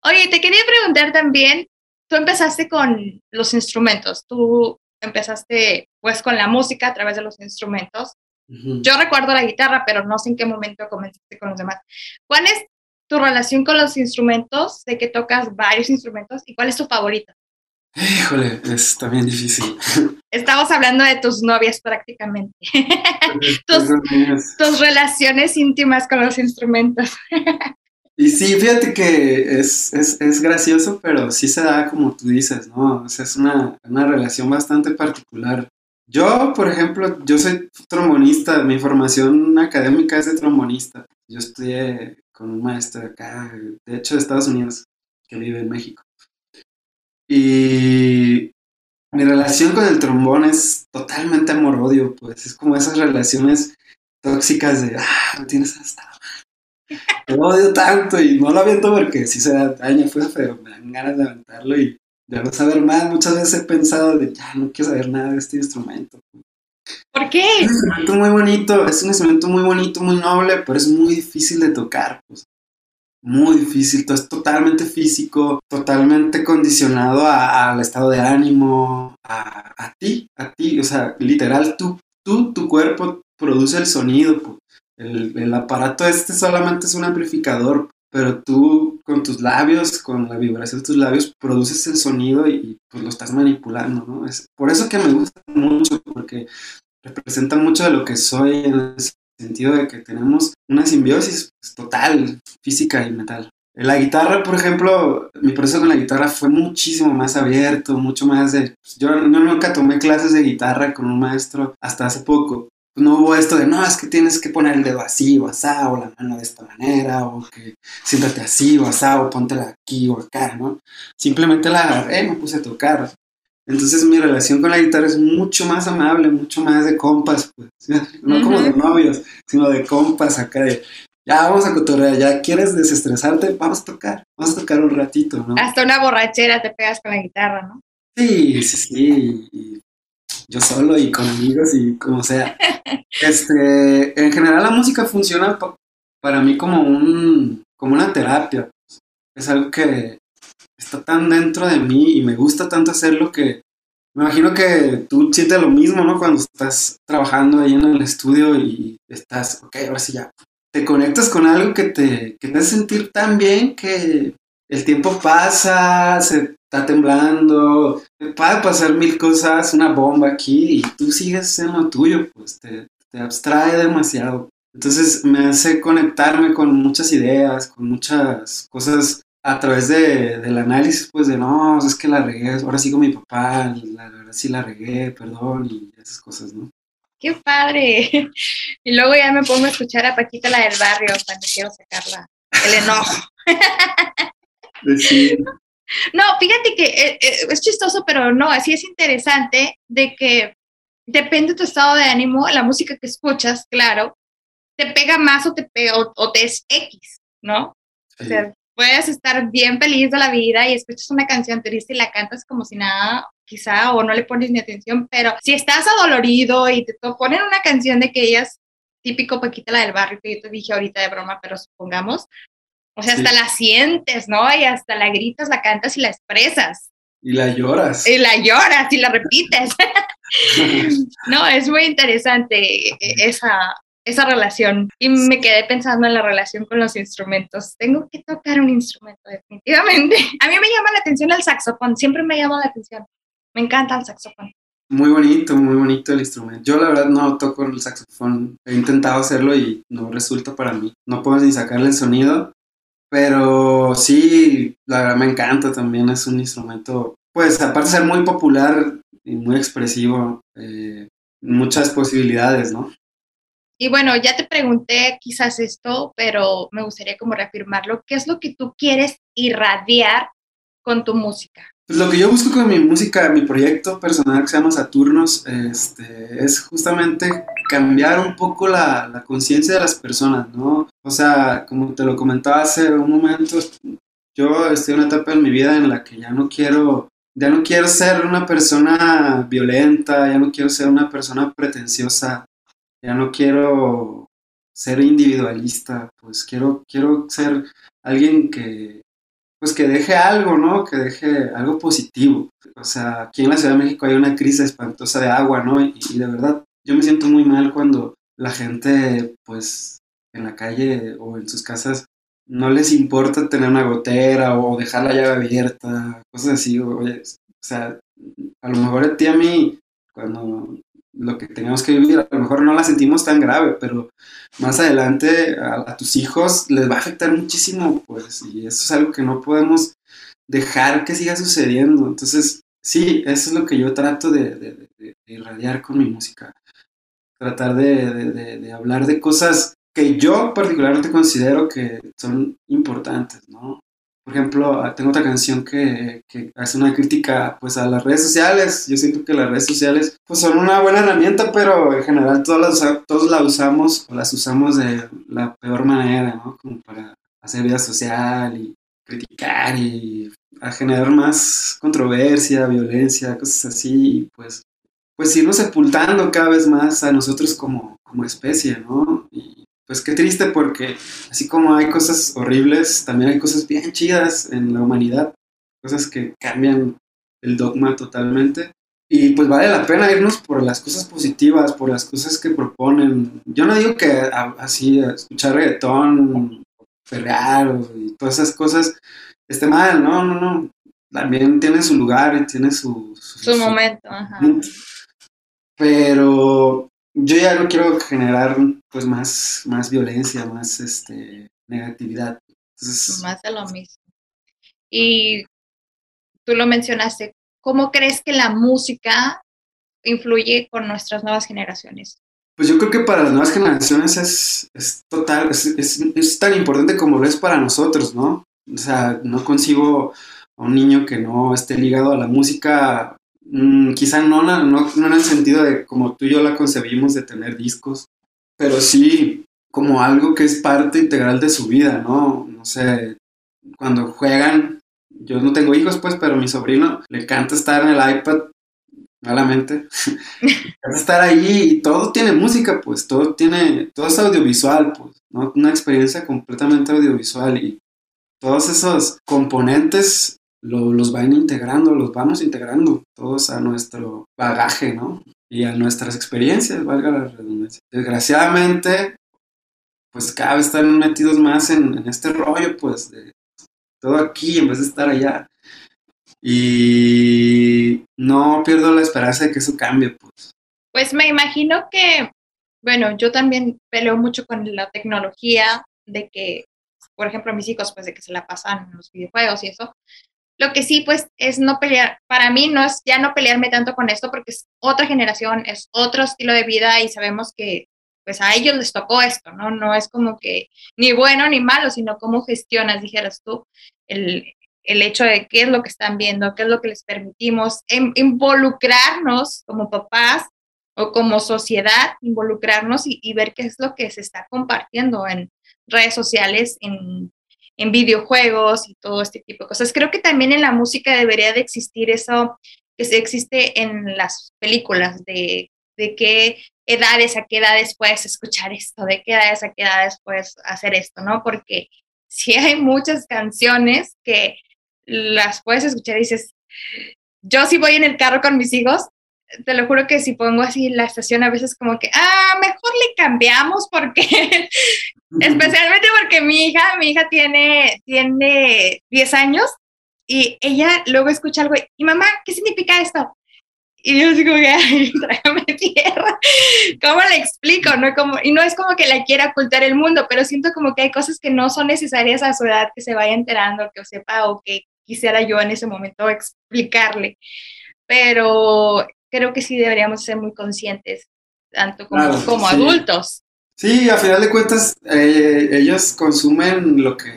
Oye, te quería preguntar también, tú empezaste con los instrumentos, tú empezaste pues con la música a través de los instrumentos. Yo recuerdo la guitarra, pero no sé en qué momento comenzaste con los demás. ¿Cuál es tu relación con los instrumentos, sé que tocas varios instrumentos, ¿y cuál es tu favorito? Híjole, es también difícil. Estamos hablando de tus novias prácticamente. tus, tus, relaciones íntimas con los instrumentos. y sí, fíjate que es, es, es, gracioso, pero sí se da como tú dices, ¿no? O sea, es una, una relación bastante particular. Yo, por ejemplo, yo soy trombonista, mi formación académica es de trombonista. Yo estudié con un maestro acá, de hecho de Estados Unidos, que vive en México. Y mi relación con el trombón es totalmente amor-odio, pues es como esas relaciones tóxicas de, ah, no tienes hasta Lo odio tanto y no lo aviento porque si se daña fue pero me dan ganas de aventarlo y de no saber más. Muchas veces he pensado de, ya, no quiero saber nada de este instrumento. ¿Por qué? Es un instrumento muy bonito, es un instrumento muy bonito, muy noble, pero es muy difícil de tocar. Pues. Muy difícil, es totalmente físico, totalmente condicionado al estado de ánimo, a, a, ti, a ti, o sea, literal, tú, tú, tu cuerpo produce el sonido. Pues. El, el aparato este solamente es un amplificador, pero tú con tus labios, con la vibración de tus labios, produces el sonido y, pues lo estás manipulando, ¿no? Es por eso que me gusta mucho, porque representa mucho de lo que soy en el sentido de que tenemos una simbiosis pues, total, física y mental. La guitarra, por ejemplo, mi proceso con la guitarra fue muchísimo más abierto, mucho más de... Pues, yo nunca tomé clases de guitarra con un maestro hasta hace poco, no hubo esto de, no, es que tienes que poner el dedo así o asá, o la mano de esta manera, o que siéntate así o asá, o póntela aquí o acá, ¿no? Simplemente la agarré, me puse a tocar. Entonces mi relación con la guitarra es mucho más amable, mucho más de compas, pues, no como de novios, sino de compas acá de, ya vamos a cotorrear, ya quieres desestresarte, vamos a tocar, vamos a tocar un ratito, ¿no? Hasta una borrachera te pegas con la guitarra, ¿no? Sí, sí, sí. Yo solo y con amigos y como sea. Este, en general la música funciona para mí como un, como una terapia. Es algo que está tan dentro de mí y me gusta tanto hacerlo que me imagino que tú sientes lo mismo, ¿no? Cuando estás trabajando ahí en el estudio y estás, ok, ahora sí ya. Te conectas con algo que te, que te hace sentir tan bien que el tiempo pasa, se está temblando, puede pasar mil cosas, una bomba aquí y tú sigues en lo tuyo, pues te, te abstrae demasiado. Entonces me hace conectarme con muchas ideas, con muchas cosas a través de, del análisis, pues de no, es que la regué, ahora sí con mi papá, la verdad sí la regué, perdón, y esas cosas, ¿no? ¡Qué padre! Y luego ya me pongo a escuchar a Paquita, la del barrio, cuando quiero sacarla, el enojo. Sí. No, fíjate que eh, eh, es chistoso, pero no, así es interesante de que depende de tu estado de ánimo, la música que escuchas, claro, te pega más o te pega o, te es X, ¿no? O sea, puedes estar bien feliz de la vida y escuchas una canción triste y la cantas como si nada, quizá, o no le pones ni atención, pero si estás adolorido y te ponen una canción de que ellas, típico Paquita la del barrio, que yo te dije ahorita de broma, pero supongamos, o sea, hasta la sientes, ¿no? Y hasta la gritas, la cantas y la expresas. Y la lloras. Y la lloras y la repites. no, es muy interesante e-, esa, esa relación. Y me quedé pensando en la relación con los instrumentos. Tengo que tocar un instrumento, definitivamente. A mí me llama la atención el saxofón, siempre me llama la atención. Me encanta el saxofón. Muy bonito, muy bonito el instrumento. Yo la verdad no toco el saxofón. He intentado hacerlo y no resulta para mí. No puedo ni sacarle el sonido. Pero sí, la verdad me encanta también, es un instrumento, pues aparte de ser muy popular y muy expresivo, eh, muchas posibilidades, ¿no? Y bueno, ya te pregunté quizás esto, pero me gustaría como reafirmarlo. ¿Qué es lo que tú quieres irradiar con tu música? Pues lo que yo busco con mi música, mi proyecto personal que se llama Saturnos, este, es justamente cambiar un poco la, la conciencia de las personas, ¿no? O sea, como te lo comentaba hace un momento, yo estoy en una etapa en mi vida en la que ya no quiero, ya no quiero ser una persona violenta, ya no quiero ser una persona pretenciosa, ya no quiero ser individualista, pues quiero, quiero ser alguien que, pues que deje algo, ¿no? Que deje algo positivo. O sea, aquí en la Ciudad de México hay una crisis espantosa de agua, ¿no? Y, de verdad, yo me siento muy mal cuando la gente, pues, en la calle o en sus casas no les importa tener una gotera o dejar la llave abierta, cosas así. o sea, a lo mejor a ti a mí, cuando lo que tenemos que vivir, a lo mejor no la sentimos tan grave, pero más adelante a, tus hijos les va a afectar muchísimo, pues, y eso es algo que no podemos dejar que siga sucediendo. Entonces, sí, eso es lo que yo trato de, irradiar con mi música. Tratar de, hablar de cosas que yo particularmente considero que son importantes, ¿no? Por ejemplo, tengo otra canción que, hace una crítica pues a las redes sociales. Yo siento que las redes sociales pues son una buena herramienta, pero en general todas las, todos la usamos o las usamos de la peor manera, ¿no? Como para hacer vida social y criticar y a generar más controversia, violencia, cosas así, pues, pues irnos sepultando cada vez más a nosotros como, como especie, ¿no? Pues qué triste porque así como hay cosas horribles, también hay cosas bien chidas en la humanidad, cosas que cambian el dogma totalmente. Y pues vale la pena irnos por las cosas positivas, por las cosas que proponen. Yo no digo que así escuchar reggaetón, perrear y todas esas cosas esté mal, no, no, no. También tiene su lugar y tiene su, su, momento. Ajá. Pero yo ya no quiero generar pues más, más violencia, más este, negatividad. más de lo mismo. Y tú lo mencionaste, ¿cómo crees que la música influye con nuestras nuevas generaciones? Pues yo creo que para las nuevas generaciones es, es total, es, es, tan importante como lo es para nosotros, ¿no? O sea, no consigo a un niño que no esté ligado a la música Mm, quizá no, no, no, en el sentido de como tú y yo la concebimos de tener discos, pero sí como algo que es parte integral de su vida, ¿no? No sé, cuando juegan, yo no tengo hijos, pues, pero mi sobrino le encanta estar en el iPad malamente. estar ahí y todo tiene música, pues, todo tiene, todo es audiovisual, pues, ¿no? Una experiencia completamente audiovisual y todos esos componentes los van integrando, los vamos integrando todos a nuestro bagaje, ¿no? Y a nuestras experiencias, valga la redundancia. Desgraciadamente, pues cada vez están metidos más en, este rollo, pues, de todo aquí en vez de estar allá. Y no pierdo la esperanza de que eso cambie, pues. Pues me imagino que, bueno, yo también peleo mucho con la tecnología, de que, por ejemplo, mis hijos, pues de que se la pasan en los videojuegos y eso. Lo que sí, pues, es no pelear, para mí no es ya no pelearme tanto con esto porque es otra generación, es otro estilo de vida y sabemos que pues a ellos les tocó esto, ¿no? No es como que ni bueno ni malo, sino cómo gestionas, dijeras tú, el, el hecho de qué es lo que están viendo, qué es lo que les permitimos, involucrarnos como papás o como sociedad, involucrarnos y, ver qué es lo que se está compartiendo en redes sociales, en, en, videojuegos y todo este tipo de cosas. Creo que también en la música debería de existir eso que existe en las películas, de, de qué edades a qué edades puedes escuchar esto, de qué edades a qué edades puedes hacer esto, ¿no? Porque si hay muchas canciones que las puedes escuchar dices, yo si voy en el carro con mis hijos, te lo juro que si pongo así la estación a veces como que, ah, mejor le cambiamos porque, especialmente porque mi hija, mi hija tiene, tiene 10 años y ella luego escucha algo y mamá, ¿qué significa esto? Y yo digo, ay, trágame tierra. ¿Cómo le explico? No como, y no es como que la quiera ocultar el mundo, pero siento como que hay cosas que no son necesarias a su edad que se vaya enterando, que sepa o que quisiera yo en ese momento explicarle. Pero creo que sí deberíamos ser muy conscientes, tanto como, como adultos. Sí, a final de cuentas, eh, ellos consumen lo que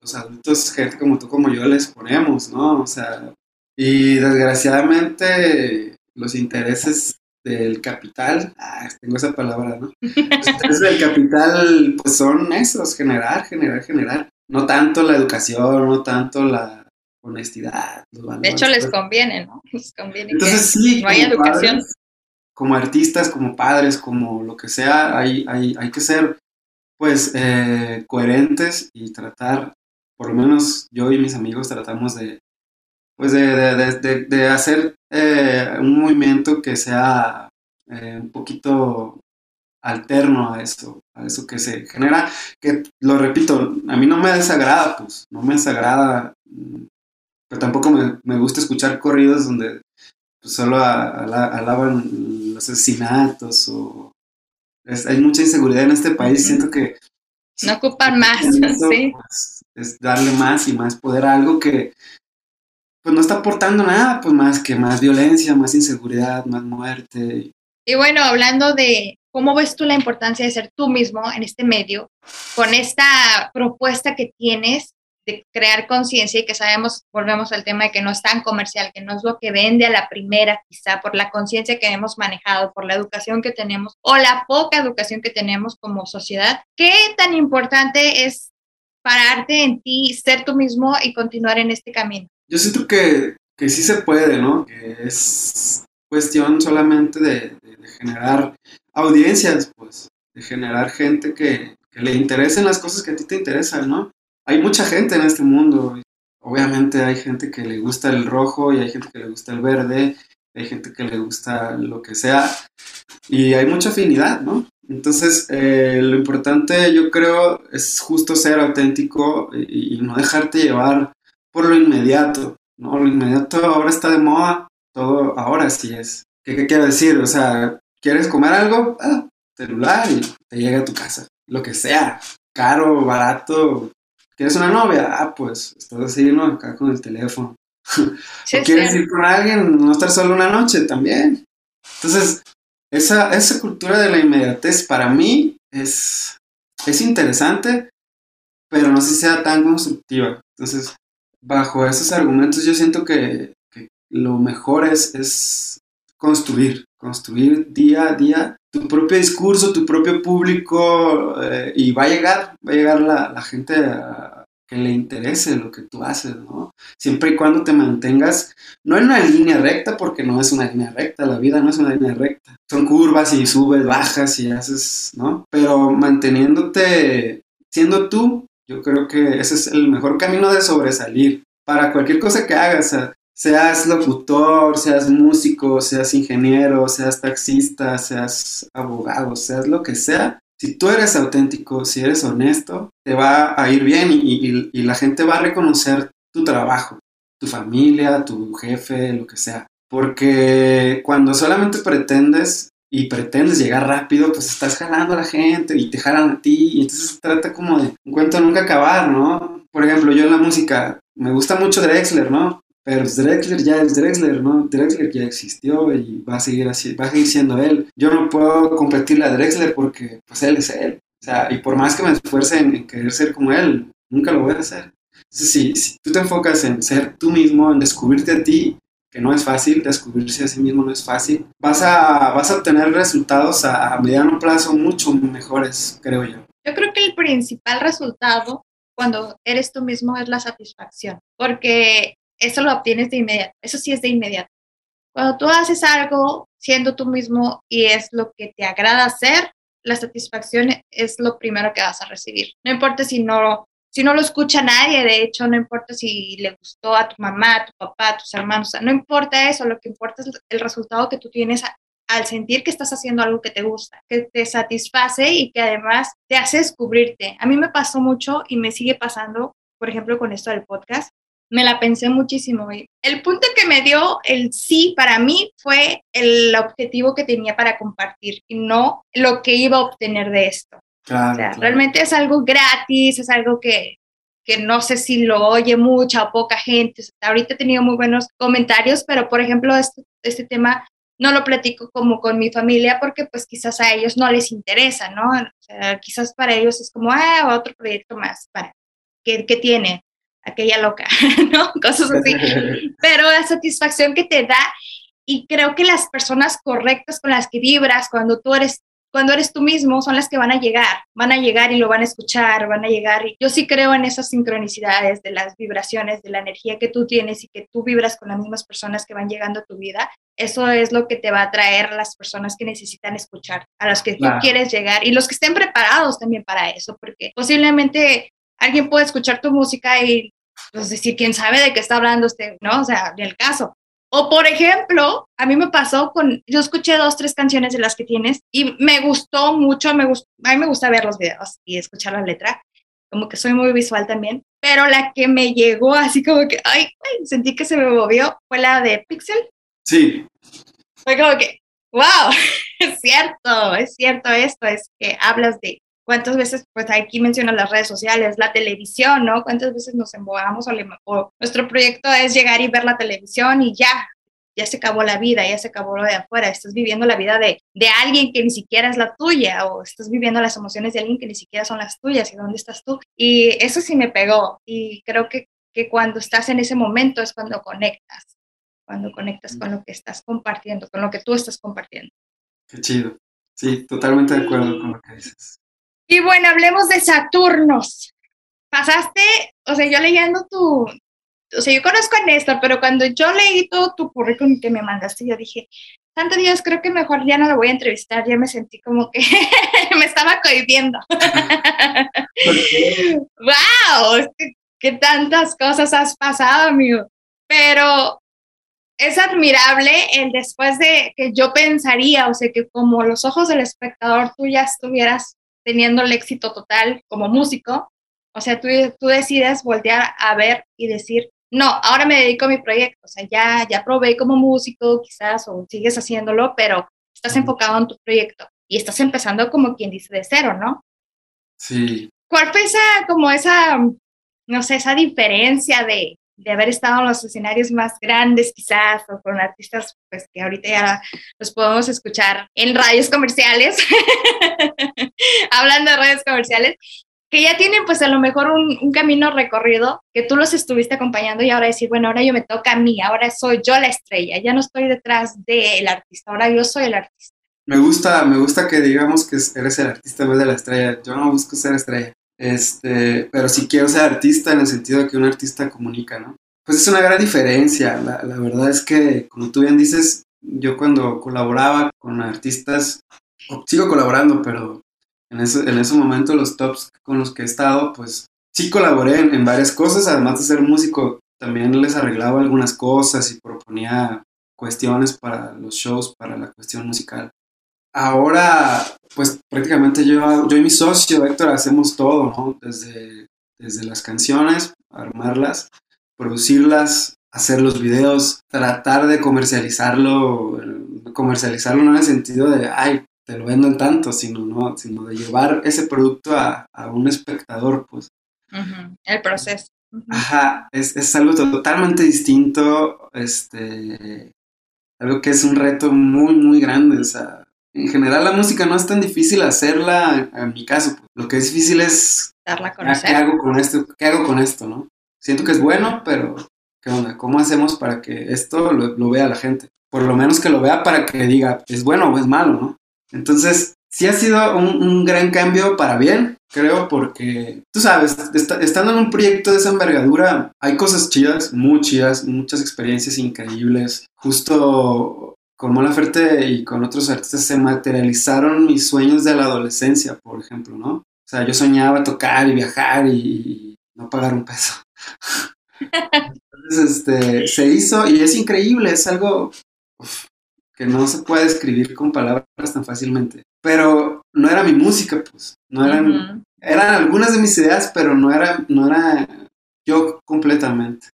los adultos, gente como tú, como yo, les ponemos, ¿no? O sea, y desgraciadamente los intereses del capital, ah, tengo esa palabra, ¿no? Los intereses del capital, pues son esos, generar, generar, generar. No tanto la educación, no tanto la, honestidad. de hecho, les conviene, ¿no? Les conviene Entonces, que sí, no haya educación. como artistas, como padres, como lo que sea, hay, hay, hay que ser, pues, eh, coherentes y tratar, por lo menos yo y mis amigos tratamos de, pues, de, de, de, hacer eh, un movimiento que sea eh, un poquito alterno a eso, a eso que se genera, que lo repito, a mí no me desagrada, pues, no me desagrada pero tampoco me, me gusta escuchar corridos donde pues, solo alaban los asesinatos o... hay mucha inseguridad en este país, siento que... No ocupan más, sí. Pues, es darle más y más poder a algo que pues no está aportando nada, pues más que más violencia, más inseguridad, más muerte. Y bueno, hablando de cómo ves tú la importancia de ser tú mismo en este medio, con esta propuesta que tienes, de crear conciencia y que sabemos, volvemos al tema de que no es tan comercial, que no es lo que vende a la primera, quizá por la conciencia que hemos manejado, por la educación que tenemos o la poca educación que tenemos como sociedad. ¿Qué tan importante es pararte en ti, ser tú mismo y continuar en este camino? Yo siento que, que sí se puede, ¿no? Que es cuestión solamente de, generar audiencias, pues, de generar gente que, que le interesen las cosas que a ti te interesan, ¿no? Hay mucha gente en este mundo. Obviamente hay gente que le gusta el rojo y hay gente que le gusta el verde, hay gente que le gusta lo que sea y hay mucha afinidad, ¿no? Entonces, eh, lo importante yo creo es justo ser auténtico y, no dejarte llevar por lo inmediato, ¿no? Lo inmediato ahora está de moda, todo ahora sí es. ¿Qué, qué quiero decir? O sea, ¿quieres comer algo? Ah, celular y te llega a tu casa, lo que sea, caro, barato, ¿Tienes una novia? Ah, pues estás así, ¿no? Acá con el teléfono. ¿O quieres ir con alguien? No estar solo una noche también. Entonces, esa, esa cultura de la inmediatez para mí es, es interesante, pero no sé si sea tan constructiva. Entonces, bajo esos argumentos yo siento que, que lo mejor es, es construir, construir día a día tu propio discurso, tu propio público eh, y va a llegar, va a llegar la, la gente a, que le interese lo que tú haces, ¿no? Siempre y cuando te mantengas, no en una línea recta, porque no es una línea recta, la vida no es una línea recta. Son curvas y subes, bajas y haces, ¿no? Pero manteniéndote siendo tú, yo creo que ese es el mejor camino de sobresalir. Para cualquier cosa que hagas, seas locutor, seas músico, seas ingeniero, seas taxista, seas abogado, seas lo que sea, si tú eres auténtico, si eres honesto, te va a ir bien y, la gente va a reconocer tu trabajo, tu familia, tu jefe, lo que sea. Porque cuando solamente pretendes y pretendes llegar rápido, pues estás jalando a la gente y te jalan a ti. Y entonces se trata como de un cuento nunca acabar, ¿no? Por ejemplo, yo en la música me gusta mucho Drexler, ¿no? Pero Drexler ya es Drexler, ¿no? Drexler ya existió y va a seguir así, va a seguir siendo él. Yo no puedo competirle a Drexler porque pues él es él. O sea, y por más que me esfuerce en, querer ser como él, nunca lo voy a hacer. Entonces, si, si tú te enfocas en ser tú mismo, en descubrirte a ti, que no es fácil, descubrirse a sí mismo no es fácil, vas a, vas a obtener resultados a, a mediano plazo mucho mejores, creo yo. Yo creo que el principal resultado cuando eres tú mismo es la satisfacción, porque eso lo obtienes de inmediato, eso sí es de inmediato. Cuando tú haces algo siendo tú mismo y es lo que te agrada hacer, la satisfacción es lo primero que vas a recibir. No importa si no, si no lo escucha nadie, de hecho, no importa si le gustó a tu mamá, a tu papá, a tus hermanos, no importa eso, lo que importa es el resultado que tú tienes al sentir que estás haciendo algo que te gusta, que te satisface y que además te hace descubrirte. A mí me pasó mucho y me sigue pasando, por ejemplo, con esto del podcast, me la pensé muchísimo. Y el punto que me dio el sí para mí fue el objetivo que tenía para compartir y no lo que iba a obtener de esto. o sea, realmente es algo gratis, es algo que, que no sé si lo oye mucha o poca gente. ahorita he tenido muy buenos comentarios, pero por ejemplo, este, este tema no lo platico como con mi familia porque pues quizás a ellos no les interesa, ¿no? O sea, quizás para ellos es como, ah, otro proyecto más, para, ¿qué, qué tiene? Aquella loca, ¿no? Cosas así. Pero la satisfacción que te da y creo que las personas correctas con las que vibras cuando tú eres cuando eres tú mismo son las que van a llegar, van a llegar y lo van a escuchar, van a llegar. Y yo sí creo en esas sincronicidades de las vibraciones, de la energía que tú tienes y que tú vibras con las mismas personas que van llegando a tu vida. Eso es lo que te va a traer las personas que necesitan escuchar, a las que tú quieres llegar y los que estén preparados también para eso, porque posiblemente alguien puede escuchar tu música y pues decir, quién sabe de qué está hablando usted, ¿no? O sea, ni el caso. O por ejemplo, a mí me pasó con, yo escuché dos, tres canciones de las que tienes y me gustó mucho, me gustó, a mí me gusta ver los videos y escuchar la letra, como que soy muy visual también, pero la que me llegó así como que, ay, ay sentí que se me movió, fue la de Pixel. Sí. Fue como que, wow, es cierto, es cierto esto, es que hablas de cuántas veces, pues aquí mencionan las redes sociales, la televisión, ¿no? ¿Cuántas veces nos embobamos o, nuestro proyecto es llegar y ver la televisión y ya, ya se acabó la vida, ya se acabó lo de afuera, estás viviendo la vida de, de alguien que ni siquiera es la tuya o estás viviendo las emociones de alguien que ni siquiera son las tuyas y dónde estás tú. Y eso sí me pegó y creo que, que cuando estás en ese momento es cuando conectas, cuando conectas con lo que estás compartiendo, con lo que tú estás compartiendo. Qué chido. Sí, totalmente de acuerdo con lo que dices. Y bueno, hablemos de Saturnos. Pasaste, o sea, yo leyendo tu, o sea, yo conozco a Néstor, pero cuando yo leí todo tu currículum que me mandaste, yo dije, santo Dios, creo que mejor ya no lo voy a entrevistar, ya me sentí como que me estaba cohibiendo. ¡Wow! ¿Qué tantas cosas has pasado, amigo? Pero es admirable el después de que yo pensaría, o sea, que como los ojos del espectador tú ya estuvieras teniendo el éxito total como músico, o sea, tú, tú decides voltear a ver y decir, no, ahora me dedico a mi proyecto, o sea, ya, ya probé como músico quizás o sigues haciéndolo, pero estás enfocado en tu proyecto y estás empezando como quien dice de cero, ¿no? Sí. ¿Cuál fue esa, como esa, no sé, esa diferencia de, de haber estado en los escenarios más grandes quizás o con artistas pues que ahorita ya los podemos escuchar en radios comerciales, hablando de radios comerciales, que ya tienen pues a lo mejor un, camino recorrido, que tú los estuviste acompañando y ahora decir, bueno, ahora yo me toca a mí, ahora soy yo la estrella, ya no estoy detrás del artista, ahora yo soy el artista. Me gusta, me gusta que digamos que eres el artista en vez de la estrella. Yo no busco ser estrella. Este, pero sí quiero ser artista en el sentido de que un artista comunica, ¿no? Pues es una gran diferencia. La, la verdad es que, como tú bien dices, yo cuando colaboraba con artistas, sigo colaborando, pero en ese, en ese momento los tops con los que he estado, pues sí colaboré en, varias cosas, además de ser músico, también les arreglaba algunas cosas y proponía cuestiones para los shows, para la cuestión musical. Ahora, pues prácticamente yo, yo y mi socio Héctor hacemos todo, ¿no? Desde, desde las canciones, armarlas, producirlas, hacer los videos, tratar de comercializarlo, comercializarlo no en el sentido de, ay, te lo vendo en tanto, sino, ¿no? sino de llevar ese producto a, un espectador, pues. El proceso. Ajá, es, es, algo totalmente distinto, este, algo que es un reto muy, muy grande, o sea, en general la música no es tan difícil hacerla, en mi caso, pues, lo que es difícil es... Darla a conocer. ¿Qué hago con esto? ¿Qué hago con esto, no? Siento que es bueno, pero ¿qué onda? ¿Cómo hacemos para que esto lo, lo vea la gente? Por lo menos que lo vea para que diga, es bueno o es malo, ¿no? Entonces, sí ha sido un, gran cambio para bien, creo, porque tú sabes, estando en un proyecto de esa envergadura, hay cosas chidas, muy chidas, muchas experiencias increíbles. Justo con Mola Ferte y con otros artistas se materializaron mis sueños de la adolescencia, por ejemplo, ¿no? O sea, yo soñaba tocar y viajar y, no pagar un peso. Entonces, este, se hizo y es increíble, es algo que no se puede escribir con palabras tan fácilmente. Pero no era mi música, pues. No eran, eran algunas de mis ideas, pero no era, no era yo completamente.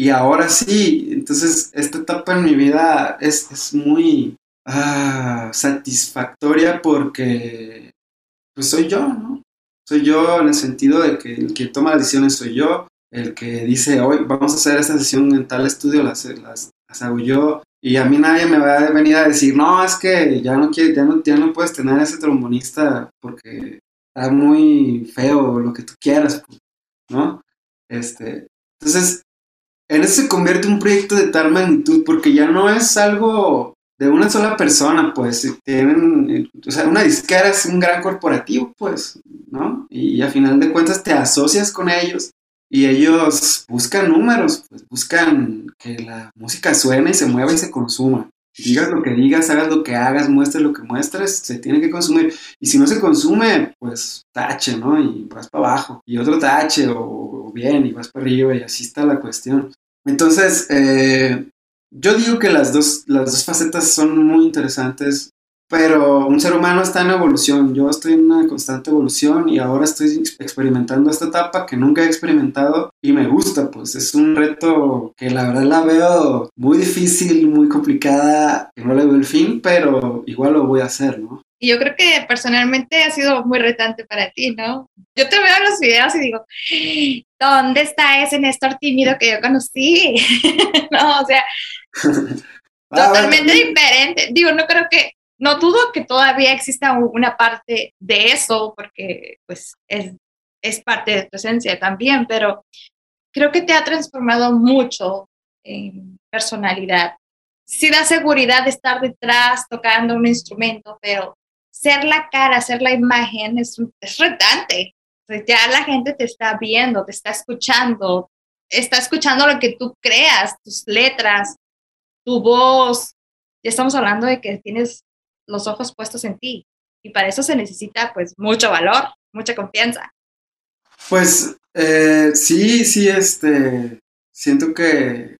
Y ahora sí, entonces esta etapa en mi vida es, es muy ah, satisfactoria porque pues soy yo, ¿no? Soy yo en el sentido de que el que toma las decisiones soy yo, el que dice, hoy vamos a hacer esta sesión en tal estudio, las, las, las hago yo, y a mí nadie me va a venir a decir, no, es que ya no, quiere, ya no, ya no puedes tener ese trombonista porque está muy feo, lo que tú quieras, pues", ¿no? Este, entonces, en eso se convierte un proyecto de tal magnitud porque ya no es algo de una sola persona, pues, tienen, o sea, una disquera es un gran corporativo, pues, ¿no? Y a final de cuentas te asocias con ellos y ellos buscan números, pues buscan que la música suene y se mueva y se consuma. Digas lo que digas, hagas lo que hagas, muestres lo que muestres, se tiene que consumir. Y si no se consume, pues tache, ¿no? Y vas para abajo. Y otro tache, o, bien, y vas para arriba, y así está la cuestión. Entonces, eh, yo digo que las dos, las dos facetas son muy interesantes pero un ser humano está en evolución. Yo estoy en una constante evolución y ahora estoy experimentando esta etapa que nunca he experimentado y me gusta, pues es un reto que la verdad la veo muy difícil, muy complicada, que no le veo el fin, pero igual lo voy a hacer, ¿no? Y yo creo que personalmente ha sido muy retante para ti, ¿no? Yo te veo en los videos y digo, ¿dónde está ese Néstor tímido que yo conocí? no, o sea, ah, totalmente diferente. Digo, no creo que no dudo que todavía exista una parte de eso, porque pues es, es parte de tu esencia también, pero creo que te ha transformado mucho en personalidad. Sí da seguridad de estar detrás tocando un instrumento, pero ser la cara, ser la imagen es, es retante. ya la gente te está viendo, te está escuchando, está escuchando lo que tú creas, tus letras, tu voz. Ya estamos hablando de que tienes los ojos puestos en ti. Y para eso se necesita pues mucho valor, mucha confianza. Pues eh, sí, sí, este, siento que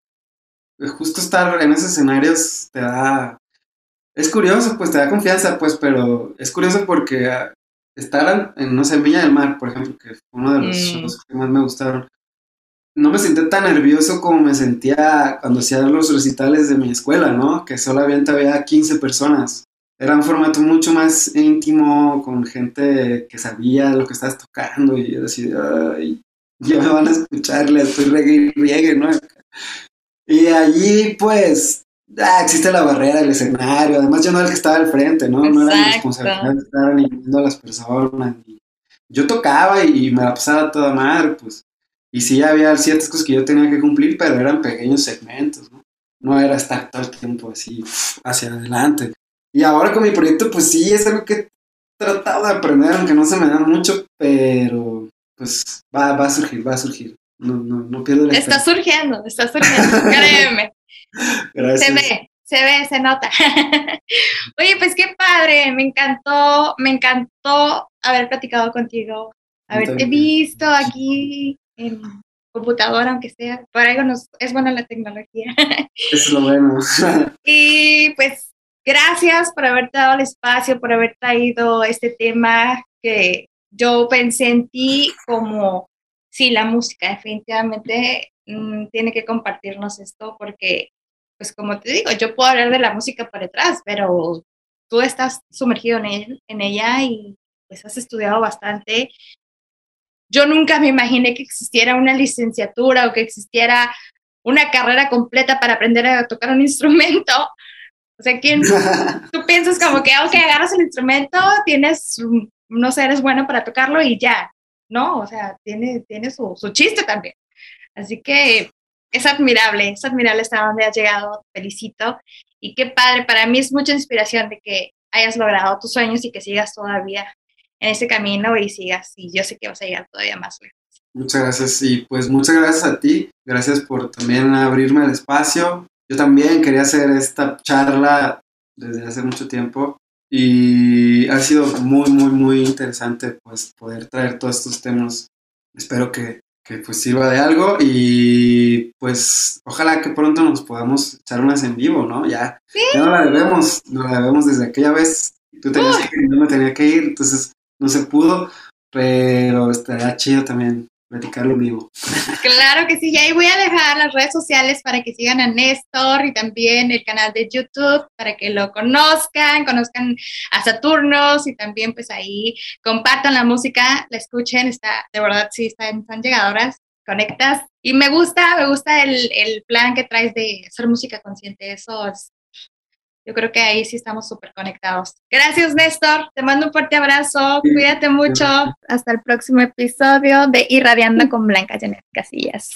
justo estar en esos escenarios te da, es curioso, pues te da confianza, pues, pero es curioso porque ah, estar en, no sé, Viña del Mar, por ejemplo, que fue uno de los mm. shows que más me gustaron, no me sentí tan nervioso como me sentía cuando hacía los recitales de mi escuela, ¿no? Que solamente había 15 personas era un formato mucho más íntimo, con gente que sabía lo que estabas tocando y yo decía, ay, ya me van a escuchar, le estoy reggae y riegue, ¿no? Y allí, pues, ah, existe la barrera del escenario, además yo no era el que estaba al frente, ¿no? No era mi responsabilidad de estar animando a las personas, yo tocaba y, me la pasaba toda madre, pues. Y sí había ciertas cosas que yo tenía que cumplir, pero eran pequeños segmentos, ¿no? No era estar todo el tiempo así hacia adelante. Y ahora con mi proyecto, pues sí, es algo que he tratado de aprender, aunque no se me da mucho, pero pues va, va a surgir, va a surgir. No, no, no pierdo la Está surgiendo, está surgiendo, créeme. Gracias. Se ve, se ve, se nota. Oye, pues qué padre, me encantó, me encantó haber platicado contigo, haberte visto aquí en computadora, aunque sea, por algo nos, es buena la tecnología. es lo bueno. y pues gracias por haberte dado el espacio, por haber traído este tema que yo pensé en ti como, sí, la música definitivamente mm, tiene que compartirnos esto porque pues como te digo, yo puedo hablar de la música por detrás, pero tú estás sumergido en, en ella y pues has estudiado bastante. Yo nunca me imaginé que existiera una licenciatura o que existiera una carrera completa para aprender a tocar un instrumento. O sea, ¿quién, tú piensas como que, ok, agarras el instrumento, tienes, no sé, eres bueno para tocarlo y ya. No, o sea, tiene, tiene su, su chiste también. Así que es admirable, es admirable hasta donde has llegado, felicito. Y qué padre, para mí es mucha inspiración de que hayas logrado tus sueños y que sigas todavía en ese camino y sigas, y yo sé que vas a llegar todavía más lejos. Muchas gracias y pues muchas gracias a ti, gracias por también abrirme el espacio. Yo también quería hacer esta charla desde hace mucho tiempo y ha sido muy, muy, muy interesante pues poder traer todos estos temas. Espero que que pues sirva de algo y pues ojalá que pronto nos podamos echar unas en vivo, ¿no? Ya, ya no la debemos, no la debemos desde aquella vez. Tú tenías que ir, yo me tenía que ir, entonces no se pudo, pero estaría chido también platicarlo vivo. Claro que sí, y ahí voy a dejar las redes sociales para que sigan a Néstor y también el canal de YouTube para que lo conozcan, conozcan a Saturnos y también pues ahí compartan la música, la escuchen, está, de verdad sí, están, están llegadoras, conectas. Y me gusta, me gusta el, el plan que traes de hacer música consciente, eso es yo creo que ahí sí estamos súper conectados. Gracias, Néstor. Te mando un fuerte abrazo. Cuídate mucho. Hasta el próximo episodio de Irradiando con Blanca Janet Casillas.